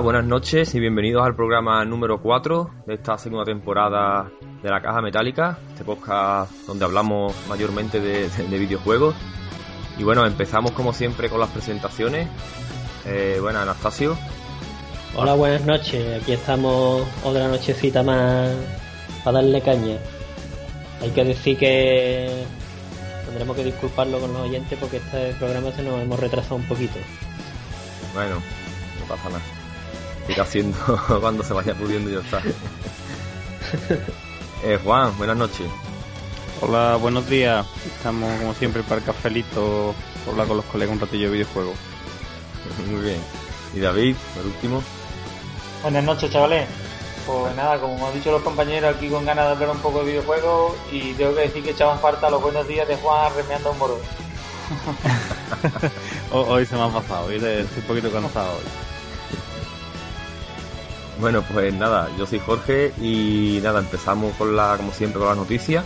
Hola, buenas noches y bienvenidos al programa número 4 de esta segunda temporada de la Caja Metálica, este podcast donde hablamos mayormente de, videojuegos. Y bueno, empezamos como siempre con las presentaciones. Eh, bueno, Anastasio. Hola, buenas noches. Aquí estamos otra nochecita más para darle caña. Hay que decir que tendremos que disculparlo con los oyentes porque este programa se nos hemos retrasado un poquito. Bueno, no pasa nada. Irá haciendo cuando se vaya pudiendo y ya está. eh, Juan, buenas noches. Hola, buenos días. Estamos como siempre para el cafelito, hablar con los colegas un ratillo de videojuegos. Muy bien. ¿Y David, por último? Buenas noches, chavales. Pues nada, como han dicho los compañeros, aquí con ganas de hablar un poco de videojuegos y tengo que decir que echaban falta los buenos días de Juan remeando un moro. hoy se me ha pasado, hoy estoy un poquito cansado hoy. Bueno, pues nada, yo soy Jorge y nada, empezamos con la, como siempre, con las noticias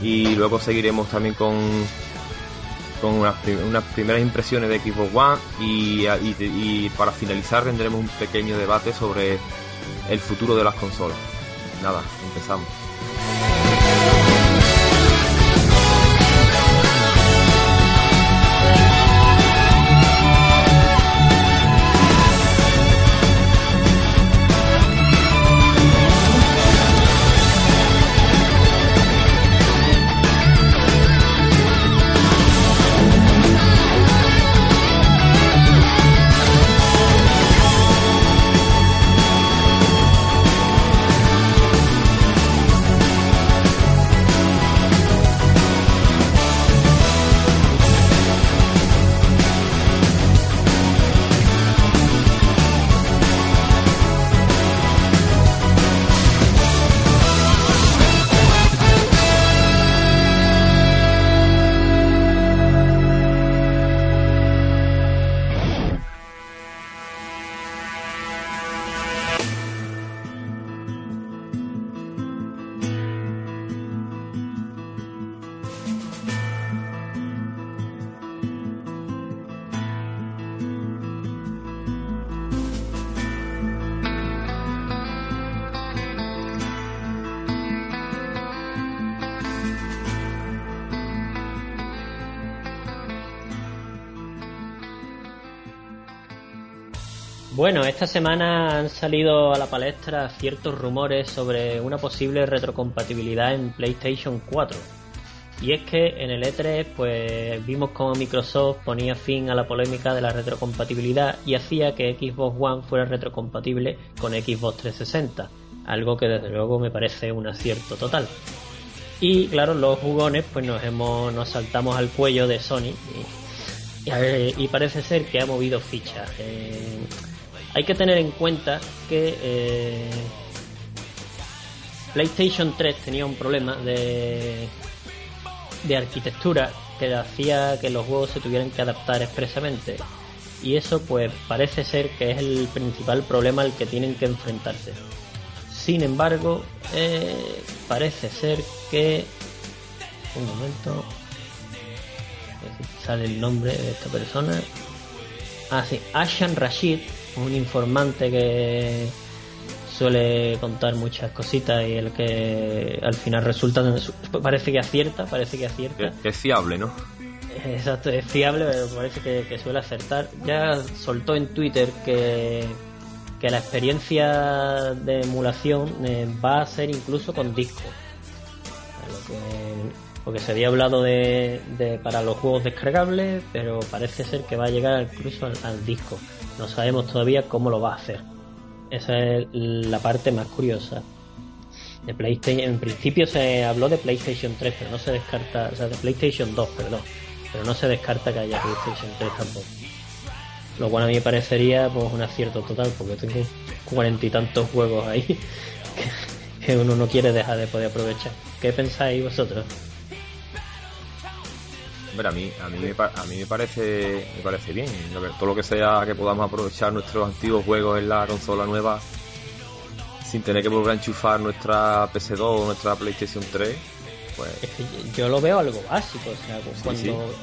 y luego seguiremos también con con unas, primeras impresiones de Xbox One y, y para finalizar tendremos un pequeño debate sobre el futuro de las consolas. Nada, empezamos. Esta semana han salido a la palestra ciertos rumores sobre una posible retrocompatibilidad en PlayStation 4. Y es que en el E3 pues vimos cómo Microsoft ponía fin a la polémica de la retrocompatibilidad y hacía que Xbox One fuera retrocompatible con Xbox 360, algo que desde luego me parece un acierto total. Y claro, los jugones pues nos hemos nos saltamos al cuello de Sony y, parece ser que ha movido fichas. Hay que tener en cuenta que eh, PlayStation 3 tenía un problema de, de arquitectura que hacía que los juegos se tuvieran que adaptar expresamente. Y eso pues parece ser que es el principal problema al que tienen que enfrentarse. Sin embargo, eh, parece ser que... Un momento. Sale el nombre de esta persona. Ah, sí, Ashan Rashid un informante que suele contar muchas cositas y el que al final resulta parece que acierta parece que acierta. Es, fiable no exacto es fiable pero parece que, suele acertar. Ya soltó en Twitter que que la experiencia de emulación eh, va a ser incluso con disco porque se había hablado de, para los juegos descargables pero parece ser que va a llegar incluso al disco no sabemos todavía cómo lo va a hacer. Esa es la parte más curiosa. De PlayStation, en principio se habló de PlayStation 3, pero no se descarta, o sea, de PlayStation 2, perdón, pero no se descarta que haya PlayStation 3 tampoco. Lo cual a mí me parecería pues un acierto total, porque tengo cuarenta y tantos juegos ahí que uno no quiere dejar de poder aprovechar. ¿Qué pensáis vosotros? A mí, a mí, me, a mí me parece me parece bien. Todo lo que sea que podamos aprovechar nuestros antiguos juegos en la consola nueva sin tener que volver a enchufar nuestra PS2 o nuestra PlayStation 3, pues... yo lo veo algo básico, o sea, cuando...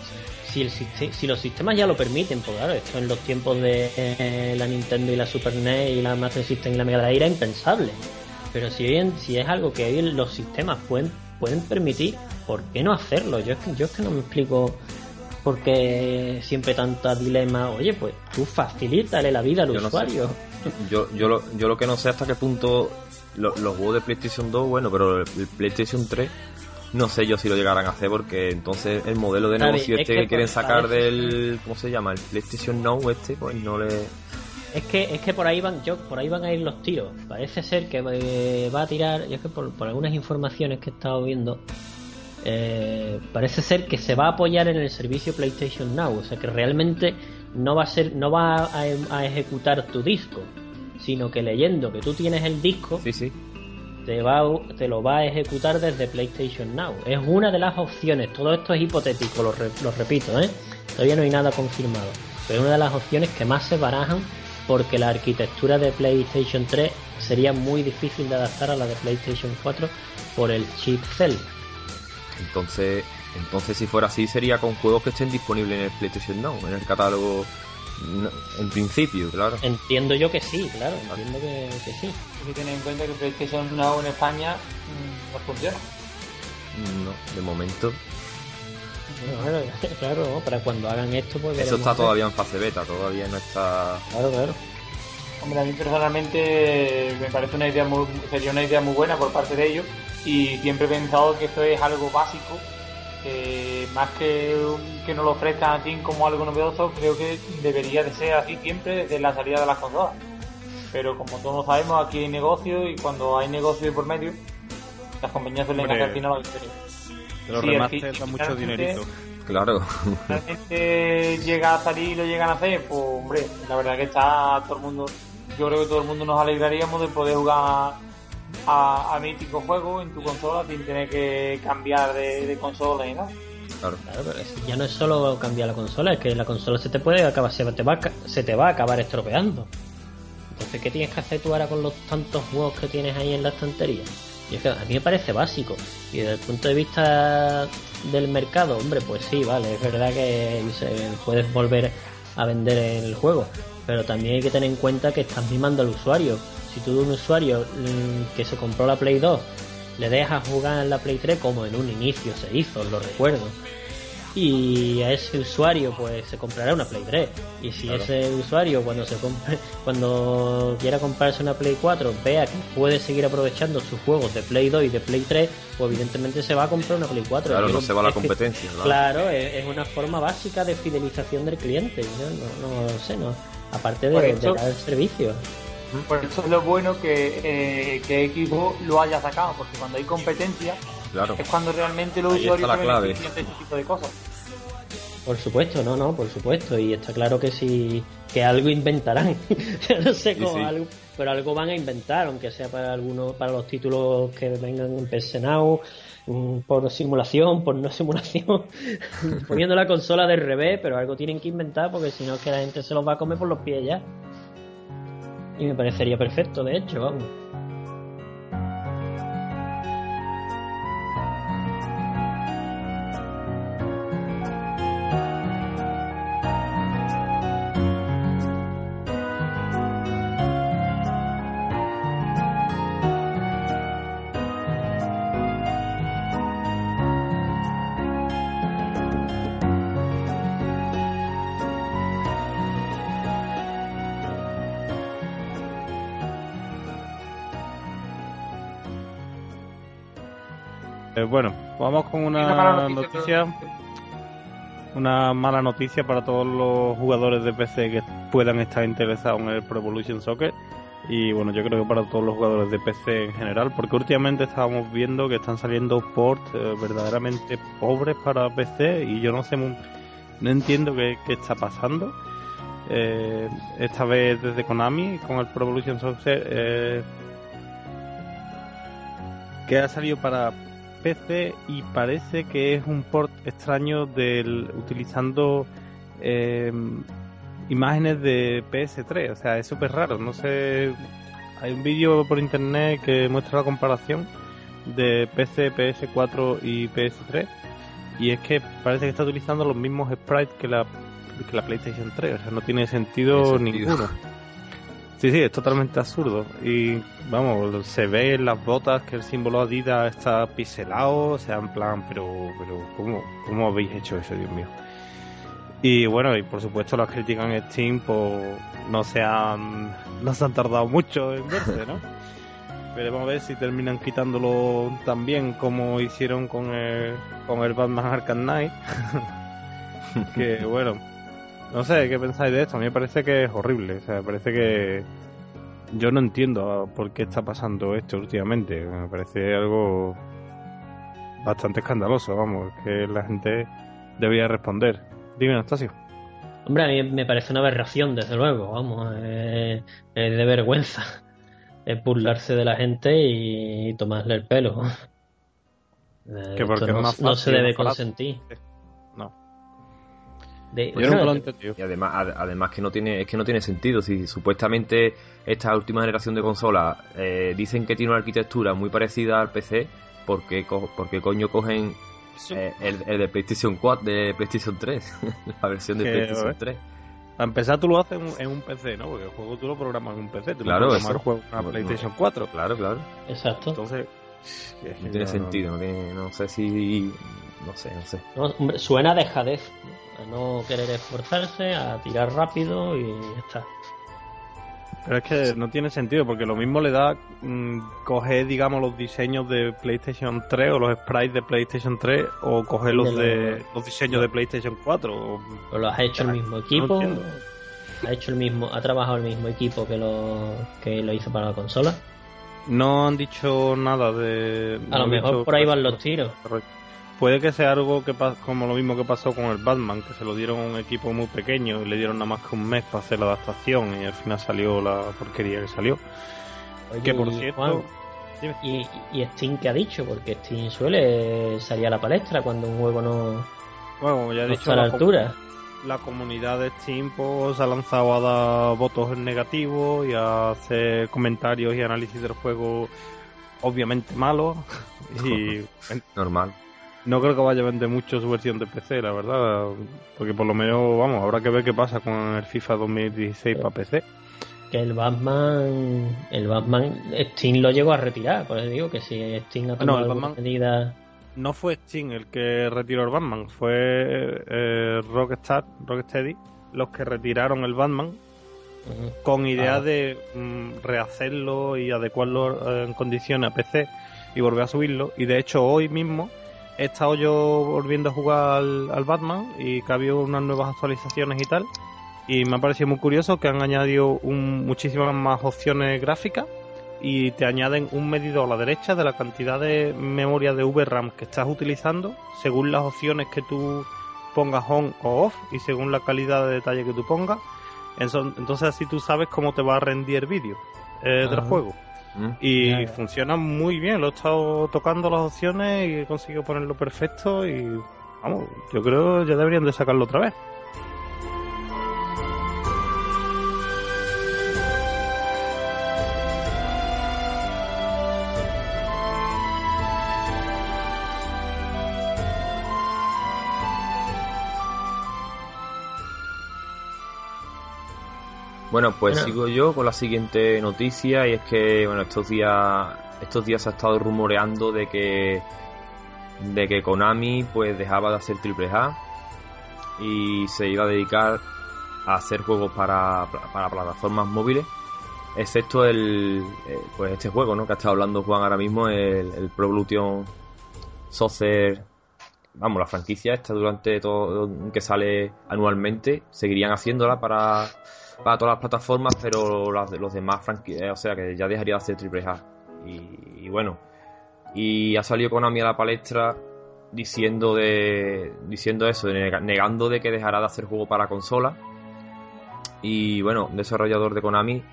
si, el, si los sistemas ya lo permiten, pues claro, esto en los tiempos de eh, la Nintendo y la Super NES y la Master System y la Mega Drive era impensable. Pero si, bien, si es algo que hoy los sistemas pueden, pueden permitir, ¿por qué no hacerlo? Yo es que, yo es que no me explico por qué siempre tanta dilema. Oye, pues tú facilítale la vida al usuario. Yo, yo, lo, yo lo que no sé hasta qué punto los, juegos de PlayStation 2, bueno, pero el PlayStation 3 no sé yo si lo llegarán a hacer porque entonces el modelo de negocio este que, quieren sacar del ¿cómo se llama? el PlayStation Now este pues no le es que es que por ahí van yo por ahí van a ir los tiros parece ser que eh, va a tirar yo es que por, algunas informaciones que he estado viendo eh, parece ser que se va a apoyar en el servicio PlayStation Now o sea que realmente no va a ser no va a, a ejecutar tu disco sino que leyendo que tú tienes el disco sí sí te, va, te lo va a ejecutar desde PlayStation Now. Es una de las opciones. Todo esto es hipotético, lo, repito, ¿eh? Todavía no hay nada confirmado. Pero es una de las opciones que más se barajan porque la arquitectura de PlayStation 3 sería muy difícil de adaptar a la de PlayStation 4 por el chip Cell. Entonces, entonces si fuera así sería con juegos que estén disponibles en el PlayStation Now, en el catálogo en principio, claro. Entiendo yo que sí, claro, entiendo que, sí. Hay que tener en cuenta que PlayStation Now en España mm, no funciona. No, de momento. claro, para cuando hagan esto, pues. Eso está todavía en fase beta, todavía no está. Claro, claro. Hombre, a mí personalmente me parece una idea muy, sería una idea muy buena por parte de ellos y siempre he pensado que esto es algo básico más que que nos lo ofrezcan así como algo novedoso, creo que debería de ser así siempre desde la salida de las consolas. Pero como todos sabemos, aquí hay negocio y cuando hay negocio por medio, las compañías suelen hacer al final lo que Los sí, remates dan mucho dinerito. Claro. La gente llega a salir y lo llegan a hacer, pues hombre, la verdad que está todo el mundo, yo creo que todo el mundo nos alegraríamos de poder jugar a, a mítico juego en tu consola sin tener que cambiar de, consola y nada. Claro. pero ya no es solo cambiar la consola, es que la consola se te puede acabar, se te va, se te va a acabar estropeando. Entonces, ¿qué tienes que hacer tú ahora con los tantos juegos que tienes ahí en la estantería? Y es que a mí me parece básico. Y desde el punto de vista del mercado, hombre, pues sí, vale, es verdad que puedes volver a vender el juego. Pero también hay que tener en cuenta que estás mimando al usuario si tú un usuario mm, que se compró la Play 2 le dejas jugar en la Play 3 como en un inicio se hizo, lo recuerdo. Y a ese usuario pues se comprará una Play 3. Y si ese usuario cuando se compre, cuando quiera comprarse una Play 4 vea que puede seguir aprovechando sus juegos de Play 2 y de Play 3, pues evidentemente se va a comprar una Play 4. Claro, no se va a la competencia. claro, es, una forma básica de fidelización del cliente. No, no, sé, no. Aparte de, de dar el servicio. Por eso es lo bueno que, eh, que Xbox lo haya sacado, porque cuando hay competencia es cuando realmente los usuarios la este tipo de cosas. Por supuesto, no, no, por supuesto. Y está claro que si que algo inventarán. no sé cómo algo, pero algo van a inventar, aunque sea para algunos, para los títulos que vengan en Now, mm, por simulación, por no simulación, poniendo la consola de revés, pero algo tienen que inventar porque si no es que la gente se los va a comer por los pies ya. Y me parecería perfecto, de hecho, vamos. Bueno, vamos con una, noticia, una mala noticia para todos los jugadores de PC que puedan estar interesados en el Pro Evolution Soccer y bueno, yo creo que para todos los jugadores de PC en general, porque últimamente estábamos viendo que están saliendo ports eh, verdaderamente pobres para PC y yo no sé, no entiendo qué, está pasando. Eh, esta vez desde Konami con el Pro Evolution Soccer eh, que ha salido para PC y parece que es un port extraño del utilizando em, imágenes de PS3, o sea, es súper raro, no sé, hay un vídeo por internet que muestra la comparación de PC, PS4 y PS3 y es que parece que está utilizando los mismos sprites que la, que la PlayStation 3, o sea, no tiene sentido, ninguno. Sí, sí, es totalmente absurdo. Y vamos, se ve en las botas que el símbolo Adidas está pixelado, o sea, en plan, pero, pero ¿cómo, ¿cómo habéis hecho eso, Dios mío? Y bueno, y por supuesto las críticas en Steam pues no se han, no se han tardado mucho en verse, ¿no? Veremos a ver si terminan quitándolo también como hicieron con el, con el Batman Arkham Knight. que bueno, no sé qué pensáis de esto. A mí me parece que es horrible. O sea, me parece que yo no entiendo por qué está pasando esto últimamente. Me parece algo bastante escandaloso, vamos, que la gente debería responder. Dime, Anastasio. Hombre, a mí me parece una aberración, desde luego, vamos, es de vergüenza es burlarse de la gente y tomarle el pelo. Que porque no, no, se debe consentir. Yo no lo Y además, además que no tiene, es que no tiene sentido. Si supuestamente esta última generación de consolas eh, dicen que tiene una arquitectura muy parecida al PC, ¿por qué, porque coño cogen eh, el, el, de PlayStation 4, de PlayStation 3? la versión de PlayStation 3. Para empezar, tú lo haces en, un PC, ¿no? Porque el juego tú lo programas en un PC. Tú claro, lo el juego en una PlayStation 4. Claro, claro. Exacto. Entonces. No tiene sentido, no, tiene, no sé si. No sé, no sé. hombre, suena dejadez. A no querer esforzarse, a tirar rápido y ya está. Pero es que no tiene sentido, porque lo mismo le da mm, coger, digamos, los diseños de PlayStation 3 o los sprites de PlayStation 3 o coger los de, los diseños de PlayStation 4. O, o lo has hecho el mismo equipo. ha hecho el mismo, ha trabajado el mismo equipo que lo que lo hizo para la consola. No han dicho nada de. A lo mejor por ahí van los tiros. Puede que sea algo que como lo mismo que pasó con el Batman, que se lo dieron a un equipo muy pequeño y le dieron nada más que un mes para hacer la adaptación y al final salió la porquería que salió. que por cierto... ¿y, ¿Y Steam qué ha dicho? Porque Steam suele salir a la palestra cuando un juego no, bueno, ya he dicho, está a la, altura. La comunidad de Steam pues, ha lanzado a dar votos negativos y a hacer comentarios y análisis del juego obviamente malos y normal no creo que vaya a vender mucho su versión de PC, la verdad. Porque por lo menos, vamos, habrá que ver qué pasa con el FIFA 2016 para PC. Que el Batman. El Batman. Steam lo llegó a retirar. Por eso digo que si Steam ha tomado no, medida. No fue Steam el que retiró el Batman, fue eh, Rockstar, Rocksteady, los que retiraron el Batman con idea ah. de mm, rehacerlo y adecuarlo eh, en condiciones a PC y volver a subirlo. Y de hecho, hoy mismo he estado yo volviendo a jugar al, Batman y que ha habido unas nuevas actualizaciones y tal. Y me ha parecido muy curioso que han añadido muchísimas más opciones gráficas y te añaden un medidor a la derecha de la cantidad de memoria de VRAM que estás utilizando según las opciones que tú pongas on o off y según la calidad de detalle que tú pongas. Entonces así tú sabes cómo te va a rendir el vídeo eh, del juego. Mm. Y funciona muy bien, lo he estado tocando las opciones y he conseguido ponerlo perfecto y vamos, yo creo ya deberían de sacarlo otra vez. Bueno, pues sigo yo con la siguiente noticia y es que, bueno, estos días, estos días se ha estado rumoreando de que, de que Konami pues dejaba de hacer triple A y se iba a dedicar a hacer juegos para, para plataformas móviles, excepto el, eh, pues este juego, ¿no? Que ha estado hablando Juan ahora mismo, el, el Pro Evolution Soccer vamos, la franquicia esta durante todo que sale anualmente, seguirían haciéndola para para todas las plataformas, pero los demás franquicias, eh, o sea que ya dejaría de hacer triple A. Y, bueno, y ha salido Konami a la palestra diciendo de diciendo eso, negando de que dejará de hacer juego para consola. Y bueno, desarrollador de Konami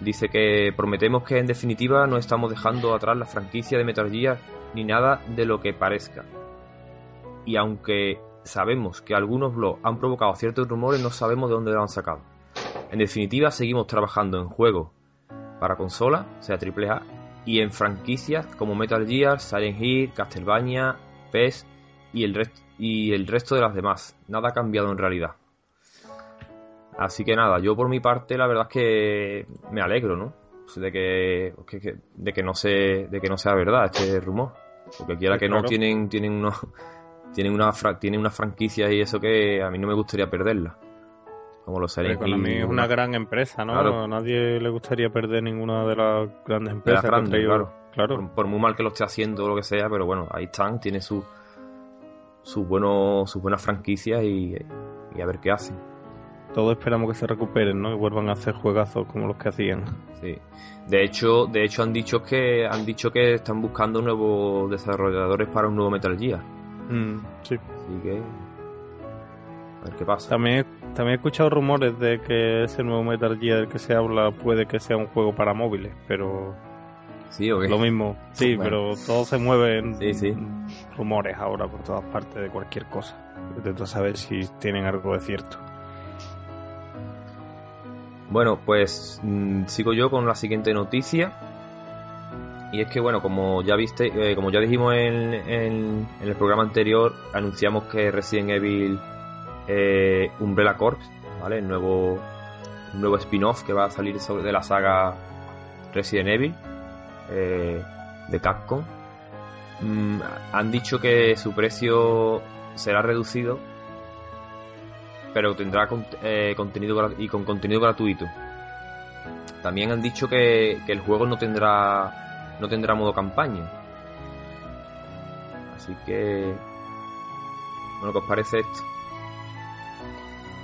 dice que prometemos que en definitiva no estamos dejando atrás la franquicia de Metal Gear ni nada de lo que parezca. Y aunque sabemos que algunos blogs han provocado ciertos rumores, no sabemos de dónde lo han sacado. En definitiva, seguimos trabajando en juegos para consola, sea AAA, y en franquicias como Metal Gear, Silent Hill, Castlevania, PES y el, resto y el resto de las demás. Nada ha cambiado en realidad. Así que nada, yo por mi parte la verdad es que me alegro, ¿no? De que, de que no se, de que no sea verdad este rumor. Porque quiera que no tienen, tienen unos, tienen una, tienen una franquicia y eso que a mí no me gustaría perderla. Como lo sería. mí es una gran empresa, ¿no? A nadie le gustaría perder ninguna de las grandes empresas. claro. claro. Por, muy mal que lo esté haciendo o lo que sea, pero bueno, ahí están, tiene su, sus buenos, sus buenas franquicias y, a ver qué hacen. Todos esperamos que se recuperen, ¿no? Y vuelvan a hacer juegazos como los que hacían. Sí. De hecho, de hecho han dicho que han dicho que están buscando nuevos desarrolladores para un nuevo Metal Gear. Mm, sí. Así que a ver qué pasa. También, también he escuchado rumores de que ese nuevo Metal Gear del que se habla puede que sea un juego para móviles, pero Sí, ¿o Lo mismo, sí, pero todo se mueve en rumores ahora por todas partes de cualquier cosa. Intento saber si tienen algo de cierto. Bueno, pues mm, sigo yo con la siguiente noticia. Y es que, bueno, como ya viste, eh, como ya dijimos en, el programa anterior, anunciamos que Resident Evil eh, Umbrella Corps, ¿vale? El nuevo, nuevo spin-off que va a salir sobre, de la saga Resident Evil eh, de Capcom, mm, han dicho que su precio será reducido, pero tendrá eh, contenido y con contenido gratuito. También han dicho que, el juego no tendrá no tendrá modo campaña. Así que bueno, ¿qué os parece esto?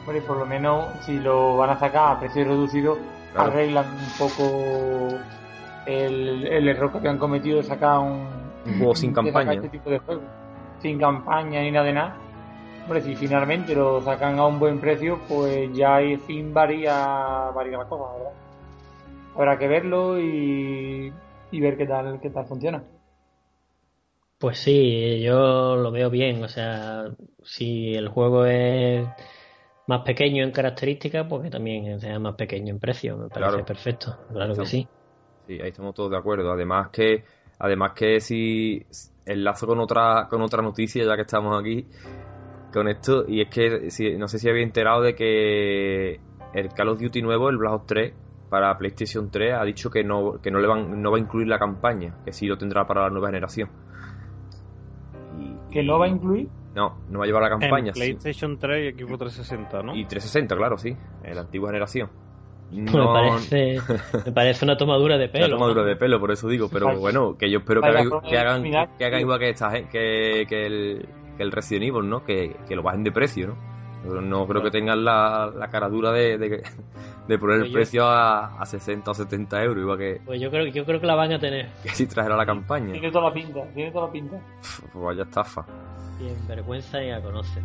Bueno, y por lo menos si lo van a sacar a precio reducido, arreglan un poco el, el error que han cometido de sacar un, juego sin campaña. Este tipo de juego. Sin campaña ni nada de nada. Hombre, si finalmente lo sacan a un buen precio, pues ya hay fin varía, varía la cosa, ¿verdad? Habrá que verlo y, y ver qué tal, qué tal funciona. Pues sí, yo lo veo bien. O sea, si el juego es más pequeño en características, pues que también sea más pequeño en precio. Me parece perfecto. Claro que sí. Sí, ahí estamos todos de acuerdo. Además que, además que si enlazo con otra, con otra noticia, ya que estamos aquí con esto, y es que si, no sé si había enterado de que el Call of Duty nuevo, el Black Ops 3, para PlayStation 3, ha dicho que no, que no le van, no va a incluir la campaña, que sí lo tendrá para la nueva generación. ¿Que no va a incluir? No, no va a llevar la campaña. PlayStation 3 y equipo 360, ¿no? Y 360, claro, sí, en la antigua generación. Me, parece, me parece una tomadura de pelo. Una tomadura de pelo, por eso digo. Pero bueno, que yo espero que hagan, que hagan, que hagan igual que, esta, que, que, el, que el Resident Evil, ¿no? Que, que lo bajen de precio, ¿no? No creo que tengan la, la cara dura de, de, de poner el pues precio a, a, 60 o 70 euros. Igual que, pues yo creo, yo creo que la van a tener. Que si trajera la campaña. Tiene toda la pinta, tiene toda la pinta. Pues vaya estafa. Bien, vergüenza y a conocer.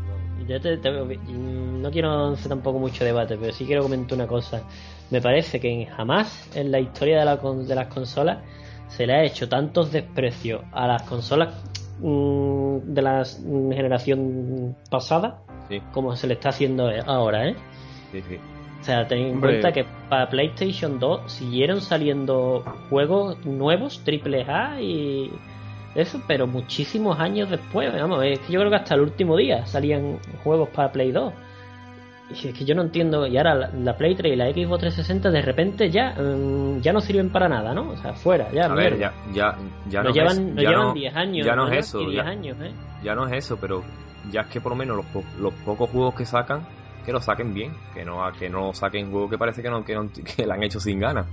Yo te, no quiero hacer tampoco mucho debate, pero sí quiero comentar una cosa. Me parece que jamás en la historia de, la, de las consolas se le ha hecho tantos desprecios a las consolas mm, de la generación pasada como se le está haciendo ahora, ¿eh? Sí, sí. O sea, ten en cuenta que para PlayStation 2 siguieron saliendo juegos nuevos, triple A y eso, pero muchísimos años después, vamos, es que yo creo que hasta el último día salían juegos para Play 2. Y es que yo no entiendo, y ahora la, Play 3 y la Xbox 360 de repente ya mm, ya no sirven para nada, ¿no? O sea, fuera, ya. A ver, ya, ya, ya no, llevan, es, llevan 10 años. Ya no es eso. Ya, años, ¿eh? ya no es eso, pero ya es que por lo menos los, los pocos juegos que sacan, que los saquen bien, que no que no saquen juegos que parece que no que, no, que la han hecho sin ganas.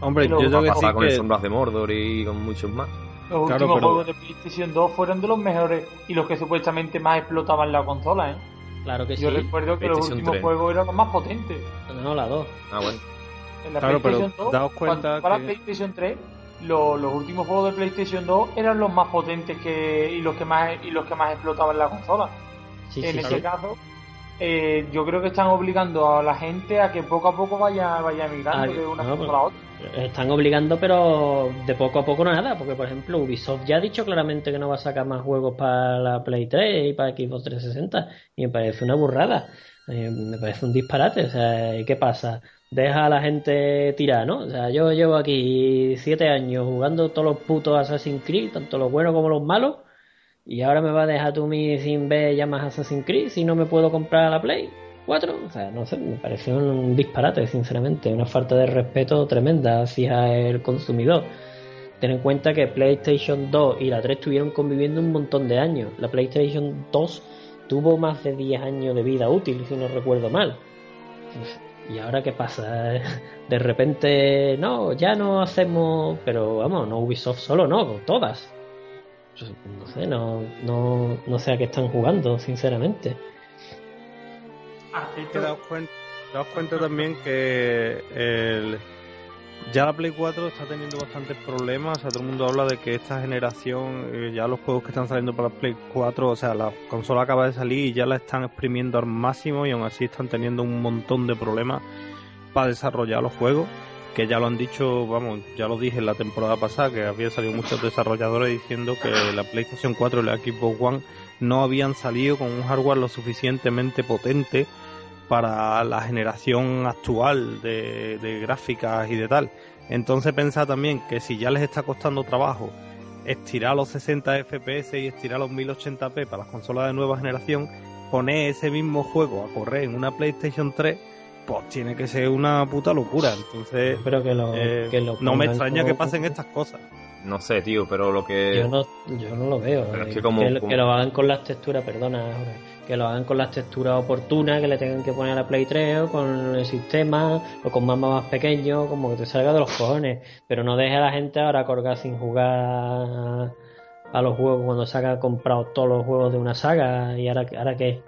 Hombre, yo tengo que con el Sombras de Mordor y con muchos más. Los últimos juegos de PlayStation 2 fueron de los mejores y los que supuestamente más explotaban la consola, ¿eh? Claro que Yo recuerdo que los últimos juegos eran los más potentes. No, la 2. Ah, bueno. En la PlayStation 2, cuenta para PlayStation 3, los, últimos juegos de PlayStation 2 eran los más potentes que y los que más y los que más explotaban la consola. en ese caso, eh, yo creo que están obligando a la gente a que poco a poco vaya, vaya migrando de una cosa a la otra. Están obligando, pero de poco a poco no nada, porque por ejemplo Ubisoft ya ha dicho claramente que no va a sacar más juegos para la Play 3 y para Xbox 360, y me parece una burrada, eh, me parece un disparate, o sea, ¿qué pasa? Deja a la gente tirar, ¿no? O sea, yo llevo aquí siete años jugando todos los putos Assassin's Creed, tanto los buenos como los malos, Y ahora me va a dejar tú mi sin ver ya más Assassin's Creed si no me puedo comprar la Play 4. O sea, no sé, me pareció un disparate, sinceramente. Una falta de respeto tremenda hacia el consumidor. Ten en cuenta que PlayStation 2 y la 3 estuvieron conviviendo un montón de años. La PlayStation 2 tuvo más de 10 años de vida útil, si no recuerdo mal. ¿Y ahora qué pasa? De repente, no, ya no hacemos, pero vamos, no Ubisoft solo, no, todas. No sé, no, no, no sé a qué están jugando, sinceramente. Te das cuenta, cuenta también que el, ya la Play 4 está teniendo bastantes problemas. O sea, todo el mundo habla de que esta generación, eh, ya los juegos que están saliendo para la Play 4, o sea, la consola acaba de salir y ya la están exprimiendo al máximo y aún así están teniendo un montón de problemas para desarrollar los juegos. Que ya lo han dicho, vamos, ya lo dije en la temporada pasada, que había salido muchos desarrolladores diciendo que la PlayStation 4 y la Xbox One no habían salido con un hardware lo suficientemente potente para la generación actual de, gráficas y de tal. Entonces pensad también que si ya les está costando trabajo estirar los 60 FPS y estirar los 1080p para las consolas de nueva generación, poner ese mismo juego a correr en una PlayStation 3, pues tiene que ser una puta locura. Entonces, Pero que lo, eh, no me extraña que pasen estas cosas. No sé, tío, pero lo que. Yo no, yo no lo veo. es que, como, que, lo hagan con las texturas, perdona, que lo hagan con las texturas oportunas que le tengan que poner a la Play 3 o con el sistema o con mapas más pequeños, como que te salga de los cojones. Pero no deje a la gente ahora colgar sin jugar a los juegos cuando se haya comprado todos los juegos de una saga y ahora, ahora qué.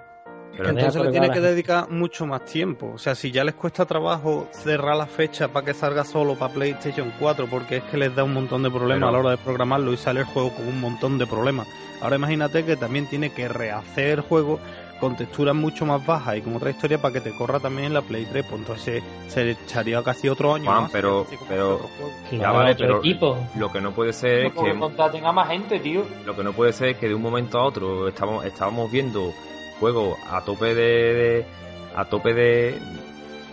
Pero entonces le tiene que dedicar mucho más tiempo. O sea, si ya les cuesta trabajo cerrar la fecha para que salga solo para PlayStation 4, porque es que les da un montón de problemas a la hora de programarlo y sale el juego con un montón de problemas. Ahora imagínate que también tiene que rehacer el juego con texturas mucho más bajas y con otra historia para que te corra también en la Play 3, pues entonces se, echaría casi otro año más. pero, pero, ya vale, pero lo que no puede ser es que contraten a más gente, tío. Lo que no puede ser es que de un momento a otro estamos, estábamos viendo juegos a tope de a tope de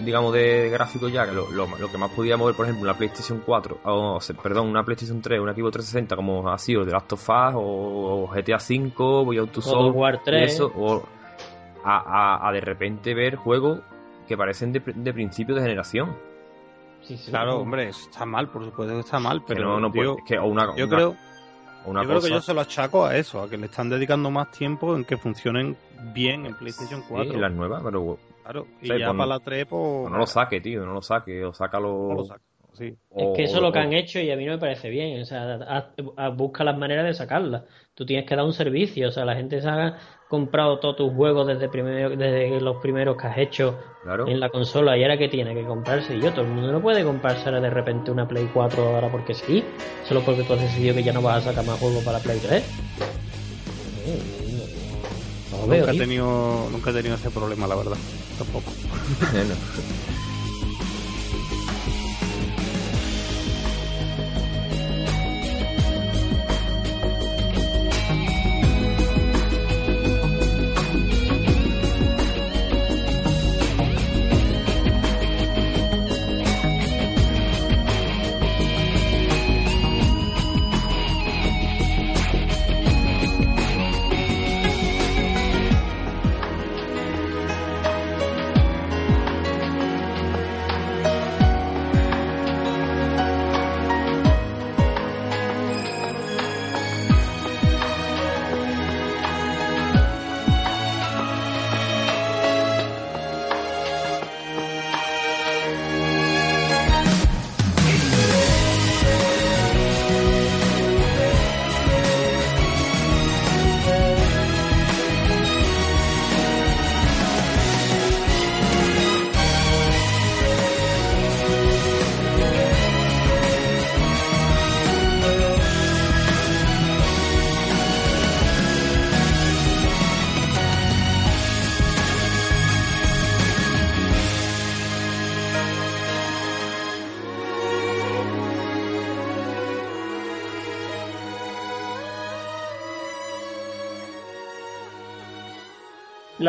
digamos, de gráficos ya, que lo, que más podíamos ver, por ejemplo, una PlayStation 4, o, perdón, una PlayStation 3, un equipo 360, como ha sido The Last of Us, o, GTA V, Voy a Soul, War 3. Eso, o a, a, de repente ver juegos que parecen de, de principio de generación. Sí, claro, hombre, está mal, por supuesto que está mal, pero no, no puede, que, una, yo creo yo creo que yo se lo achaco a eso, a que le están dedicando más tiempo en que funcionen bien en PlayStation 4. Sí, las nuevas, pero Claro, y ya pues para la 3, pues... No lo saque, tío, no lo saque, o sácalo... No Sí. Es que eso es lo que han hecho y a mí no me parece bien. O sea, busca las maneras de sacarla. Tú tienes que dar un servicio. O sea, la gente se ha comprado todos tus juegos desde, primero, desde los primeros que has hecho en la consola y ahora que tiene que comprarse. Y yo, todo el mundo no puede comprarse ahora de repente una Play 4 ahora porque sí. Solo porque tú has decidido que ya no vas a sacar más juegos para Play 3 nunca, he tenido, nunca he tenido ese problema, la verdad. Tampoco.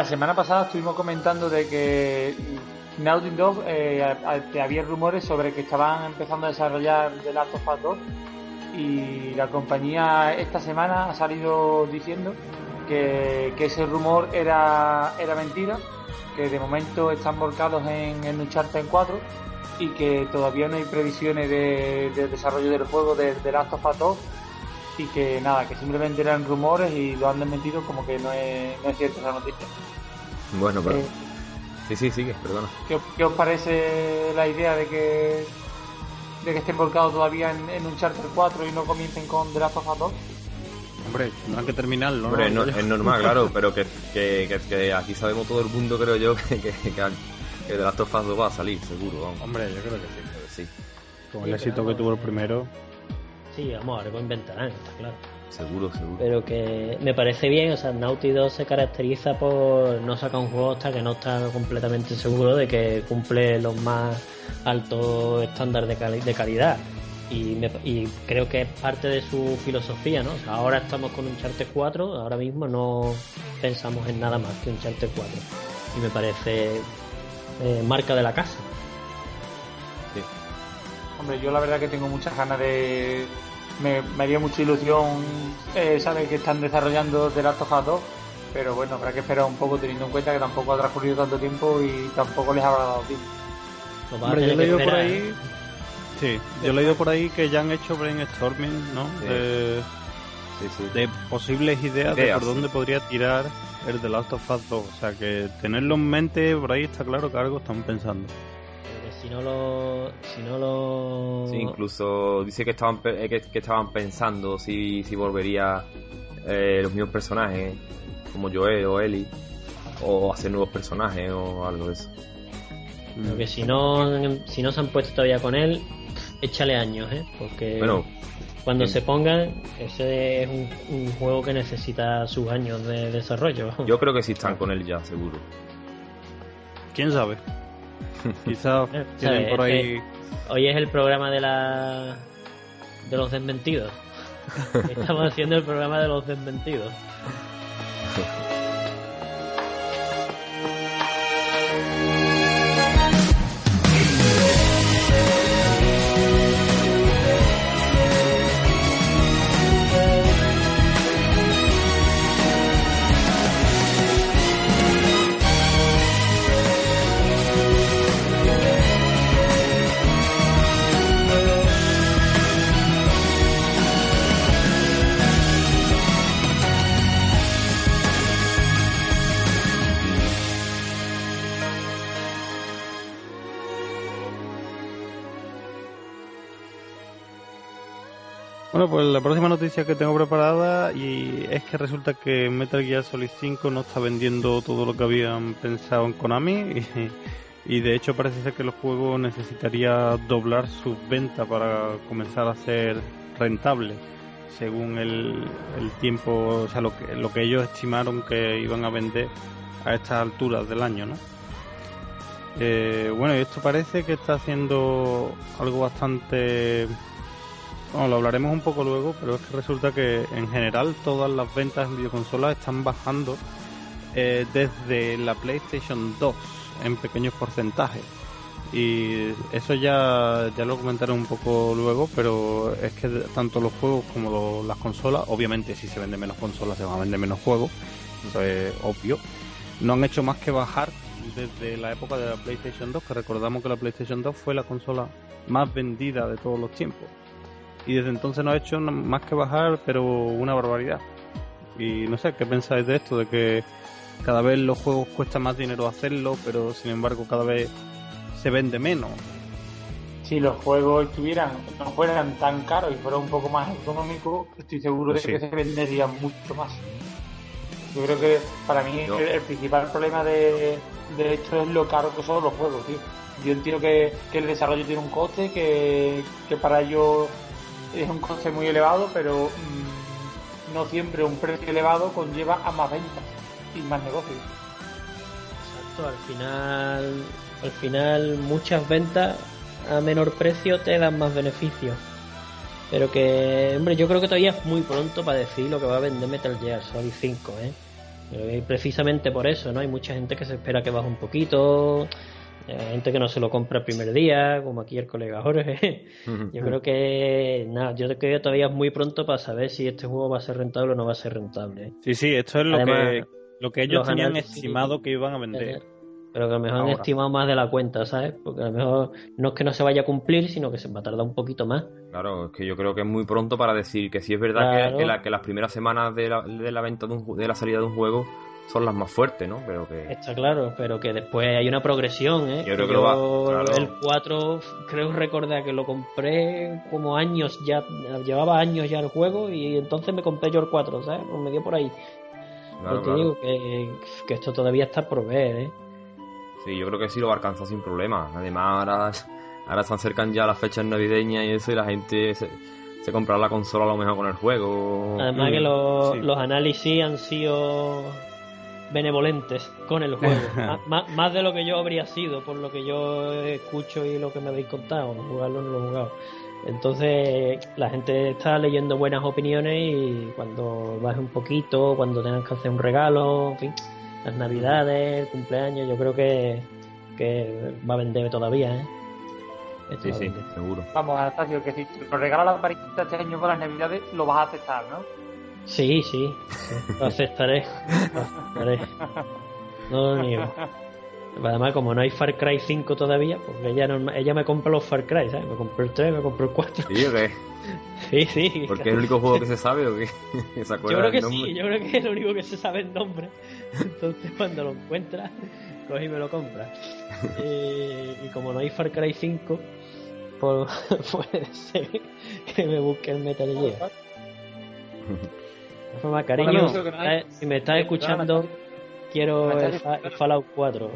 La semana pasada estuvimos comentando de que Naughty Dog eh, había rumores sobre que estaban empezando a desarrollar The Last of Us 2 y la compañía esta semana ha salido diciendo que, ese rumor era, era mentira, que de momento están volcados en, en Uncharted 4 y que todavía no hay previsiones de, desarrollo del juego de, de Last of Us 2 y que nada, que simplemente eran rumores y lo han desmentido como que no es, no es cierta esa noticia. Bueno, pero... Eh, sí, sí, sigue, perdona. ¿qué, os parece la idea de que de que estén volcados todavía en, en un Charter 4 y no comiencen con The Last of Us 2? Hombre, no hay que terminarlo. Hombre, es normal, claro, pero que, que, que, aquí sabemos todo el mundo, creo yo, que, que, que, The Last of Us 2 va a salir, seguro. Vamos. Hombre, yo creo que sí. sí. Con el éxito que tuvo el primero. Sí, vamos, algo inventarán, está claro. Seguro, seguro. Pero que me parece bien, o sea, Naughty 2 se caracteriza por no sacar un juego hasta que no está completamente seguro de que cumple los más altos estándares de, de calidad. Y, y, creo que es parte de su filosofía, ¿no? ahora estamos con un Charter 4, ahora mismo no pensamos en nada más que un Charter 4. Y me parece eh, marca de la casa. Sí. Hombre, yo la verdad que tengo muchas ganas de me, haría mucha ilusión eh, saber que están desarrollando The Last of Us 2, pero bueno, habrá que esperar un poco teniendo en cuenta que tampoco ha transcurrido tanto tiempo y tampoco les habrá dado tiempo. Hombre, yo he leído por ahí... Sí, yo he leído por ahí que ya han hecho brainstorming, ¿no? De, de, posibles ideas, de por dónde podría tirar el The Last of Us 2. O sea, que tenerlo en mente, por ahí está claro que algo están pensando no lo si no lo sí, incluso dice que estaban eh, que, estaban pensando si, si volvería eh, los mismos personajes como Joe o Ellie o hacer nuevos personajes o algo de eso. Pero que si no si no se han puesto todavía con él échale años eh porque bueno, cuando se pongan ese es un, juego que necesita sus años de desarrollo. Yo creo que sí están con él ya seguro. Quién sabe Quizás tienen por ahí. Hoy es el programa de la de los desmentidos. Estamos haciendo el programa de los desmentidos. Bueno, pues la próxima noticia que tengo preparada y es que resulta que Metal Gear Solid 5 no está vendiendo todo lo que habían pensado en Konami y, de hecho parece ser que el juego necesitaría doblar sus ventas para comenzar a ser rentable según el, tiempo, o sea, lo que, lo que ellos estimaron que iban a vender a estas alturas del año, ¿no? Eh, bueno, y esto parece que está haciendo algo bastante bueno, lo hablaremos un poco luego, pero es que resulta que en general todas las ventas en videoconsolas están bajando eh, desde la PlayStation 2 en pequeños porcentajes. Y eso ya, ya lo comentaré un poco luego, pero es que tanto los juegos como las consolas, obviamente si se venden menos consolas se van a vender menos juegos, eso es obvio, no han hecho más que bajar desde la época de la PlayStation 2, que recordamos que la PlayStation 2 fue la consola más vendida de todos los tiempos y desde entonces no ha hecho más que bajar, pero una barbaridad. Y no sé, ¿qué pensáis de esto? De que cada vez los juegos cuesta más dinero hacerlo, pero sin embargo cada vez se vende menos. Si los juegos estuvieran, no fueran tan caros y fueran un poco más económicos, estoy seguro de que se venderían mucho más. Yo creo que para mí el, principal problema de, de esto es lo caro que son los juegos, tío. Yo entiendo que, que el desarrollo tiene un coste, que, que para ello es un coste muy elevado, pero mm, no siempre un precio elevado conlleva a más ventas y más negocios. Exacto, al final, al final muchas ventas a menor precio te dan más beneficios. Pero que, hombre, yo creo que todavía es muy pronto para decir lo que va a vender Metal Gear Solid 5, ¿eh? precisamente por eso, ¿no? Hay mucha gente que se espera que baje un poquito, gente que no se lo compra el primer día, como aquí el colega Jorge. yo creo que, nada, yo creo que todavía es muy pronto para saber si este juego va a ser rentable o no va a ser rentable. Sí, sí, esto es lo que lo que ellos tenían estimado que iban a vender. Pero que a lo mejor han estimado más de la cuenta, ¿sabes? Porque a lo mejor no es que no se vaya a cumplir, sino que se va a tardar un poquito más. Claro, es que yo creo que es muy pronto para decir que si es verdad que, la, que, las primeras semanas de la, de la venta de, un, de la salida de un juego son las más fuertes, ¿no? Pero que... Está claro, pero que después hay una progresión, ¿eh? Yo creo que lo va, El 4, creo recordar que lo compré como años ya, llevaba años ya el juego y entonces me compré yo el 4, ¿sabes? Pues me dio por ahí. Claro, te digo que, que, esto todavía está por ver, ¿eh? Sí, yo creo que sí lo va a alcanzar sin problema. Además, ahora, ahora se acercan ya las fechas navideñas y eso, y la gente se, se comprará la consola a lo mejor con el juego. Además, que los, los análisis han sido benevolentes con el juego. más, de lo que yo habría sido, por lo que yo escucho y lo que me habéis contado. No jugarlo no lo he jugado. Entonces la gente está leyendo buenas opiniones y cuando baje un poquito, cuando tengas que hacer un regalo, en fin, las navidades, el cumpleaños, yo creo que, que va a vender todavía, ¿eh? sí, sí, seguro. Vamos, Anastasio, que si nos regalas la varita este año para las navidades, lo vas a aceptar, ¿no? Sí, sí, lo aceptaré. Lo aceptaré. No lo niego. Además, como no hay Far Cry 5 todavía, pues ella, no, ella me compra los Far Cry, ¿sabes? Me compró el 3, me compró el 4. ¿Sí o qué? Sí, sí. ¿Porque es el único juego que se sabe o qué? yo creo que sí, yo creo que es el único que se sabe el nombre. Entonces, cuando lo encuentras, coge y me lo compras. y, como no hay Far Cry 5, pues puede ser que me busque el Metal Gear. De forma, cariño, si me estás escuchando quiero el, Fallout 4.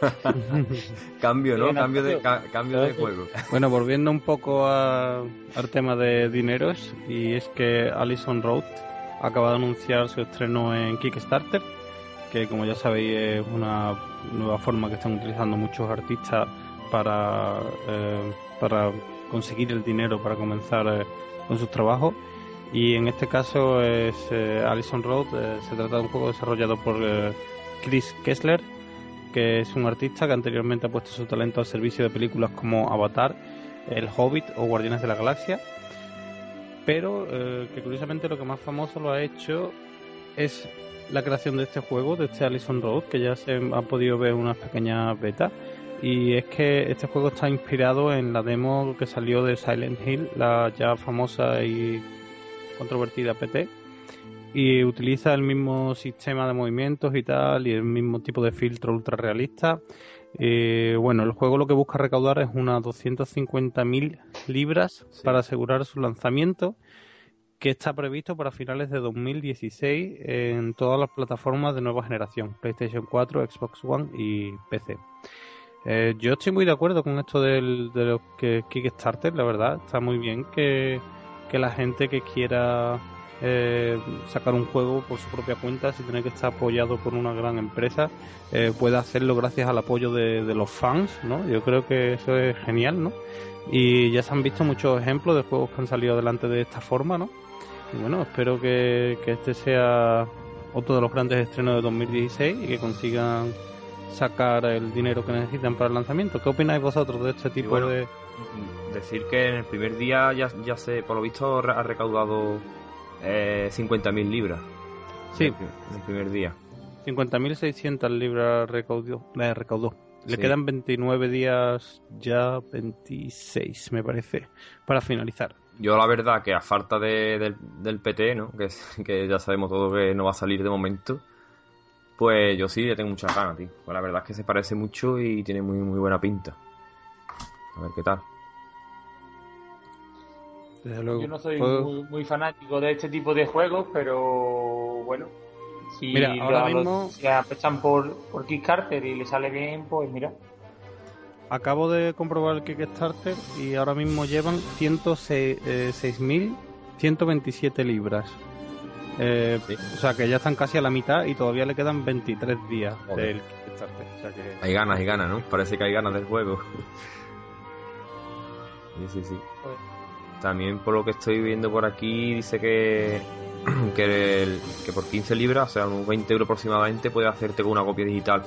cambio, ¿no? Cambio de, cambio de juego. Bueno, volviendo un poco al tema de dineros, y es que Allison Road acaba de anunciar su estreno en Kickstarter, que como ya sabéis es una nueva forma que están utilizando muchos artistas para, eh, para conseguir el dinero para comenzar eh, con sus trabajos. Y en este caso es eh, Allison Road, eh, se trata de un juego desarrollado por eh, Chris Kessler, que es un artista que anteriormente ha puesto su talento al servicio de películas como Avatar, El Hobbit o Guardianes de la Galaxia. Pero que curiosamente lo que más famoso lo ha hecho es la creación de este juego, de este Allison Road, que ya se ha podido ver una pequeña beta. Y es que este juego está inspirado en la demo que salió de Silent Hill, la ya famosa y controvertida PT y utiliza el mismo sistema de movimientos y tal y el mismo tipo de filtro ultra realista. Eh, bueno, el juego lo que busca recaudar es unas 250.000 libras para asegurar su lanzamiento que está previsto para finales de 2016 en todas las plataformas de nueva generación, PlayStation 4, Xbox One y PC. Eh, yo estoy muy de acuerdo con esto del, de los que Kickstarter, la verdad, está muy bien que que la gente que quiera eh, sacar un juego por su propia cuenta sin tener que estar apoyado por una gran empresa eh, pueda hacerlo gracias al apoyo de, los fans no yo creo que eso es genial no y ya se han visto muchos ejemplos de juegos que han salido adelante de esta forma no y bueno espero que, este sea otro de los grandes estrenos de 2016 y que consigan sacar el dinero que necesitan para el lanzamiento. ¿Qué opináis vosotros de este tipo de...? Decir que en el primer día ya, ya se, por lo visto, ha recaudado eh, 50.000 libras. Sí. En el, primer día. 50.600 libras recaudó. Eh, recaudó. Le quedan 29 días, ya 26 me parece, para finalizar. Yo la verdad que a falta de, del, del PT, ¿no? Que, que ya sabemos todo que no va a salir de momento, pues yo sí le tengo muchas ganas, tío. Pues la verdad es que se parece mucho y tiene muy, muy buena pinta. A ver qué tal. Yo no soy muy, fanático de este tipo de juegos, pero bueno, si mira, ahora mismo se apechan por, por Kickstarter y le sale bien, pues mira. Acabo de comprobar el Kickstarter y ahora mismo llevan 106.127 eh, libras. Eh, O sea que ya están casi a la mitad y todavía le quedan 23 días del Kickstarter. Hay ganas, hay ganas, ¿no? Parece que hay ganas del juego. sí, sí, sí. Pues- También por lo que estoy viendo por aquí dice que que, por 15 libras, o sea, unos 20 euros aproximadamente, puede hacerte con una copia digital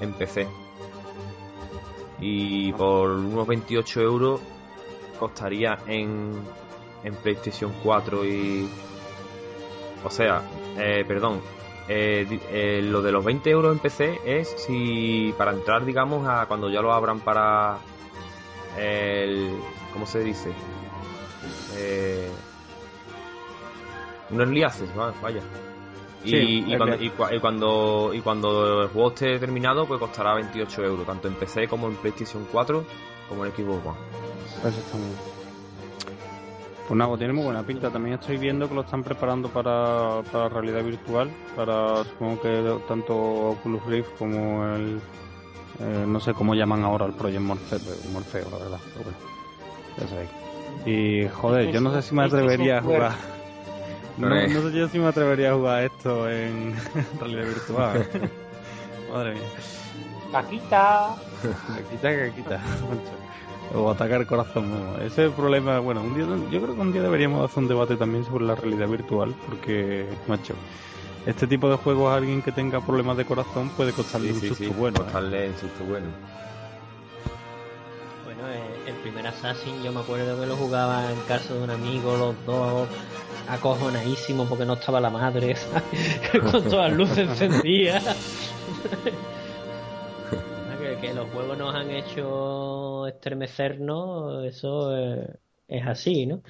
en PC. Y por unos 28 euros costaría en, en PlayStation 4 y... O sea, eh, perdón, eh, eh, lo de los 20 euros en PC es si para entrar, digamos, a cuando ya lo abran para el. ¿Cómo se dice? Eh, un early access, vaya. Y, cuando, y, cuando, y, cuando, el juego esté terminado, pues costará 28 euros, tanto en PC como en PlayStation 4, como en Xbox One. Pues está muy Pues nada, tiene muy buena pinta. También estoy viendo que lo están preparando para, para realidad virtual, para supongo que tanto Oculus Rift como el... Eh, no sé cómo llaman ahora el Project Morphe, Morfeo, la verdad. Pero bueno, ya sabéis. Y joder, yo no sé si me atrevería a jugar no, no sé yo si me atrevería a jugar esto en realidad virtual. Madre mía. Caquita. Caquita, caquita. o atacar el corazón. Ese problema, bueno, un día, yo creo que un día deberíamos hacer un debate también sobre la realidad virtual, porque, macho, este tipo de juegos a alguien que tenga problemas de corazón puede costarle un susto bueno. ¿eh? Costarle un susto bueno. Bueno, el primer Assassin yo me acuerdo que lo jugaba en casa de un amigo, los dos acojonadísimo porque no estaba la madre, con todas las luces encendidas. que, los juegos nos han hecho estremecernos, eso es, así, ¿no?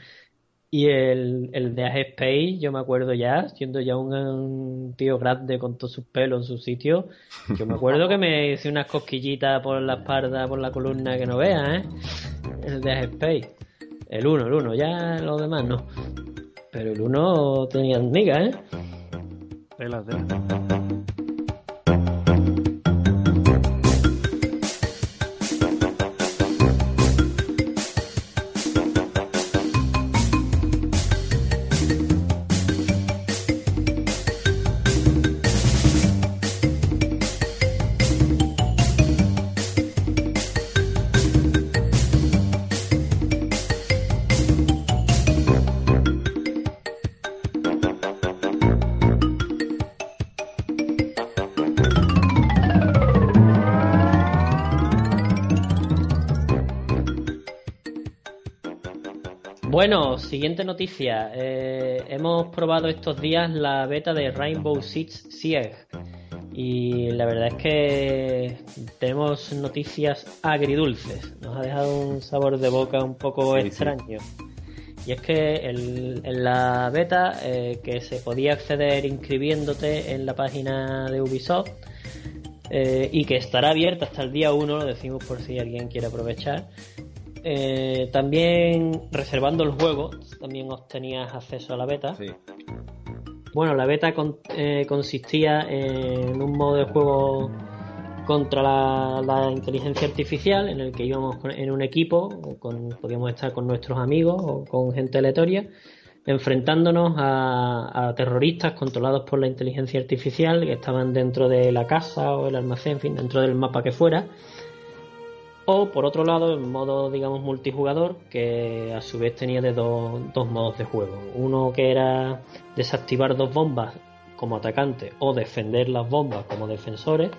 Y el, el de Space, yo me acuerdo ya, siendo ya un, tío grande con todos sus pelos en su sitio, yo me acuerdo que me hice unas cosquillitas por la espalda, por la columna que no vea, ¿eh? El de Space. El uno, el uno, ya los demás no. Pero el uno tenía miga, ¿eh? Tela, tela. Bueno, siguiente noticia. Eh, hemos probado estos días la beta de Rainbow Six Siege. Y la verdad es que tenemos noticias agridulces. Nos ha dejado un sabor de boca un poco extraño. Y es que en la beta, eh, que se podía acceder inscribiéndote en la página de Ubisoft, eh, y que estará abierta hasta el día 1, lo decimos por si alguien quiere aprovechar, eh, también reservando el juego, también obtenías acceso a la beta. Bueno, la beta eh, consistía en un modo de juego contra la, inteligencia artificial en el que íbamos en un equipo, con, podíamos estar con nuestros amigos o con gente aleatoria, enfrentándonos a, a, terroristas controlados por la inteligencia artificial que estaban dentro de la casa o el almacén, en fin, dentro del mapa que fuera o por otro lado, el modo, digamos, multijugador, que a su vez tenía de dos, modos de juego. Uno que era desactivar dos bombas como atacante o defender las bombas como defensores.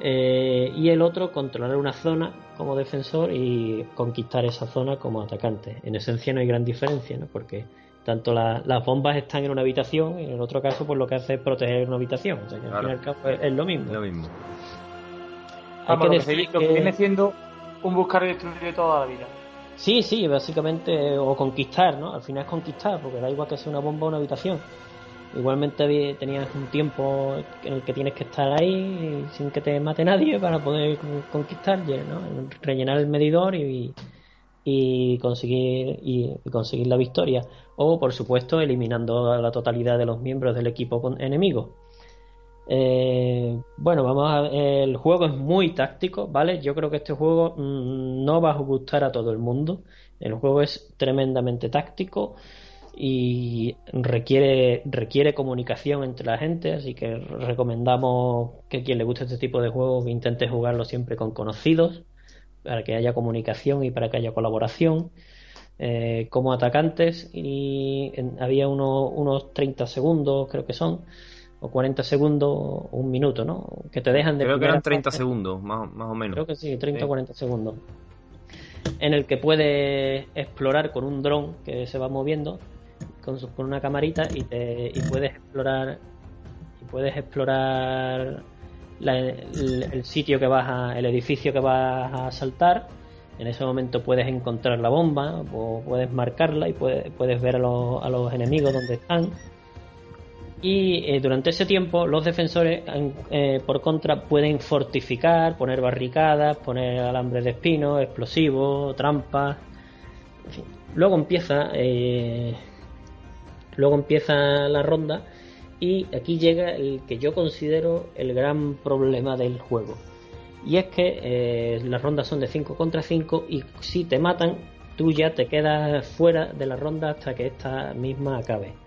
Eh, y el otro controlar una zona como defensor y conquistar esa zona como atacante. En esencia no hay gran diferencia, ¿no? Porque tanto las bombas están en una habitación y en el otro caso pues lo que hace es proteger una habitación. O sea que al fin y al cabo es, lo mismo. Lo mismo. Hay que decir que, viene siendo un buscar y destruir de toda la vida. Sí, sí, básicamente, o conquistar, ¿no? Al final es conquistar, porque da igual que sea una bomba o una habitación. Igualmente tenías un tiempo en el que tienes que estar ahí sin que te mate nadie para poder conquistar, ¿no? Rellenar el medidor y, y conseguir y, conseguir la victoria. O, por supuesto, eliminando a la totalidad de los miembros del equipo enemigo. Eh, bueno, vamos a El juego es muy táctico, ¿vale? Yo creo que este juego mm, no va a gustar a todo el mundo. El juego es tremendamente táctico y requiere, requiere comunicación entre la gente, así que recomendamos que quien le guste este tipo de juegos intente jugarlo siempre con conocidos, para que haya comunicación y para que haya colaboración. Eh, como atacantes y había unos 30 segundos creo que son o 40 segundos o un minuto, ¿no? Que te dejan de... Creo que eran 30 segundos, más, más o menos. Creo que sí, 30 o 40 segundos. En el que puedes explorar con un dron que se va moviendo, con, con una camarita y, te, y puedes explorar y puedes explorar el, sitio que vas a, el edificio que vas a saltar. En ese momento puedes encontrar la bomba o puedes marcarla y puedes, puedes ver a los, a los enemigos donde están. Y eh, durante ese tiempo los defensores, eh, por contra, pueden fortificar, poner barricadas, poner alambres de espino, explosivos, trampas. Luego empieza, eh, luego empieza la ronda y aquí llega el que yo considero el gran problema del juego. Y es que las rondas son de 5 contra 5 y si te matan, tú ya te quedas fuera de la ronda hasta que esta misma acabe.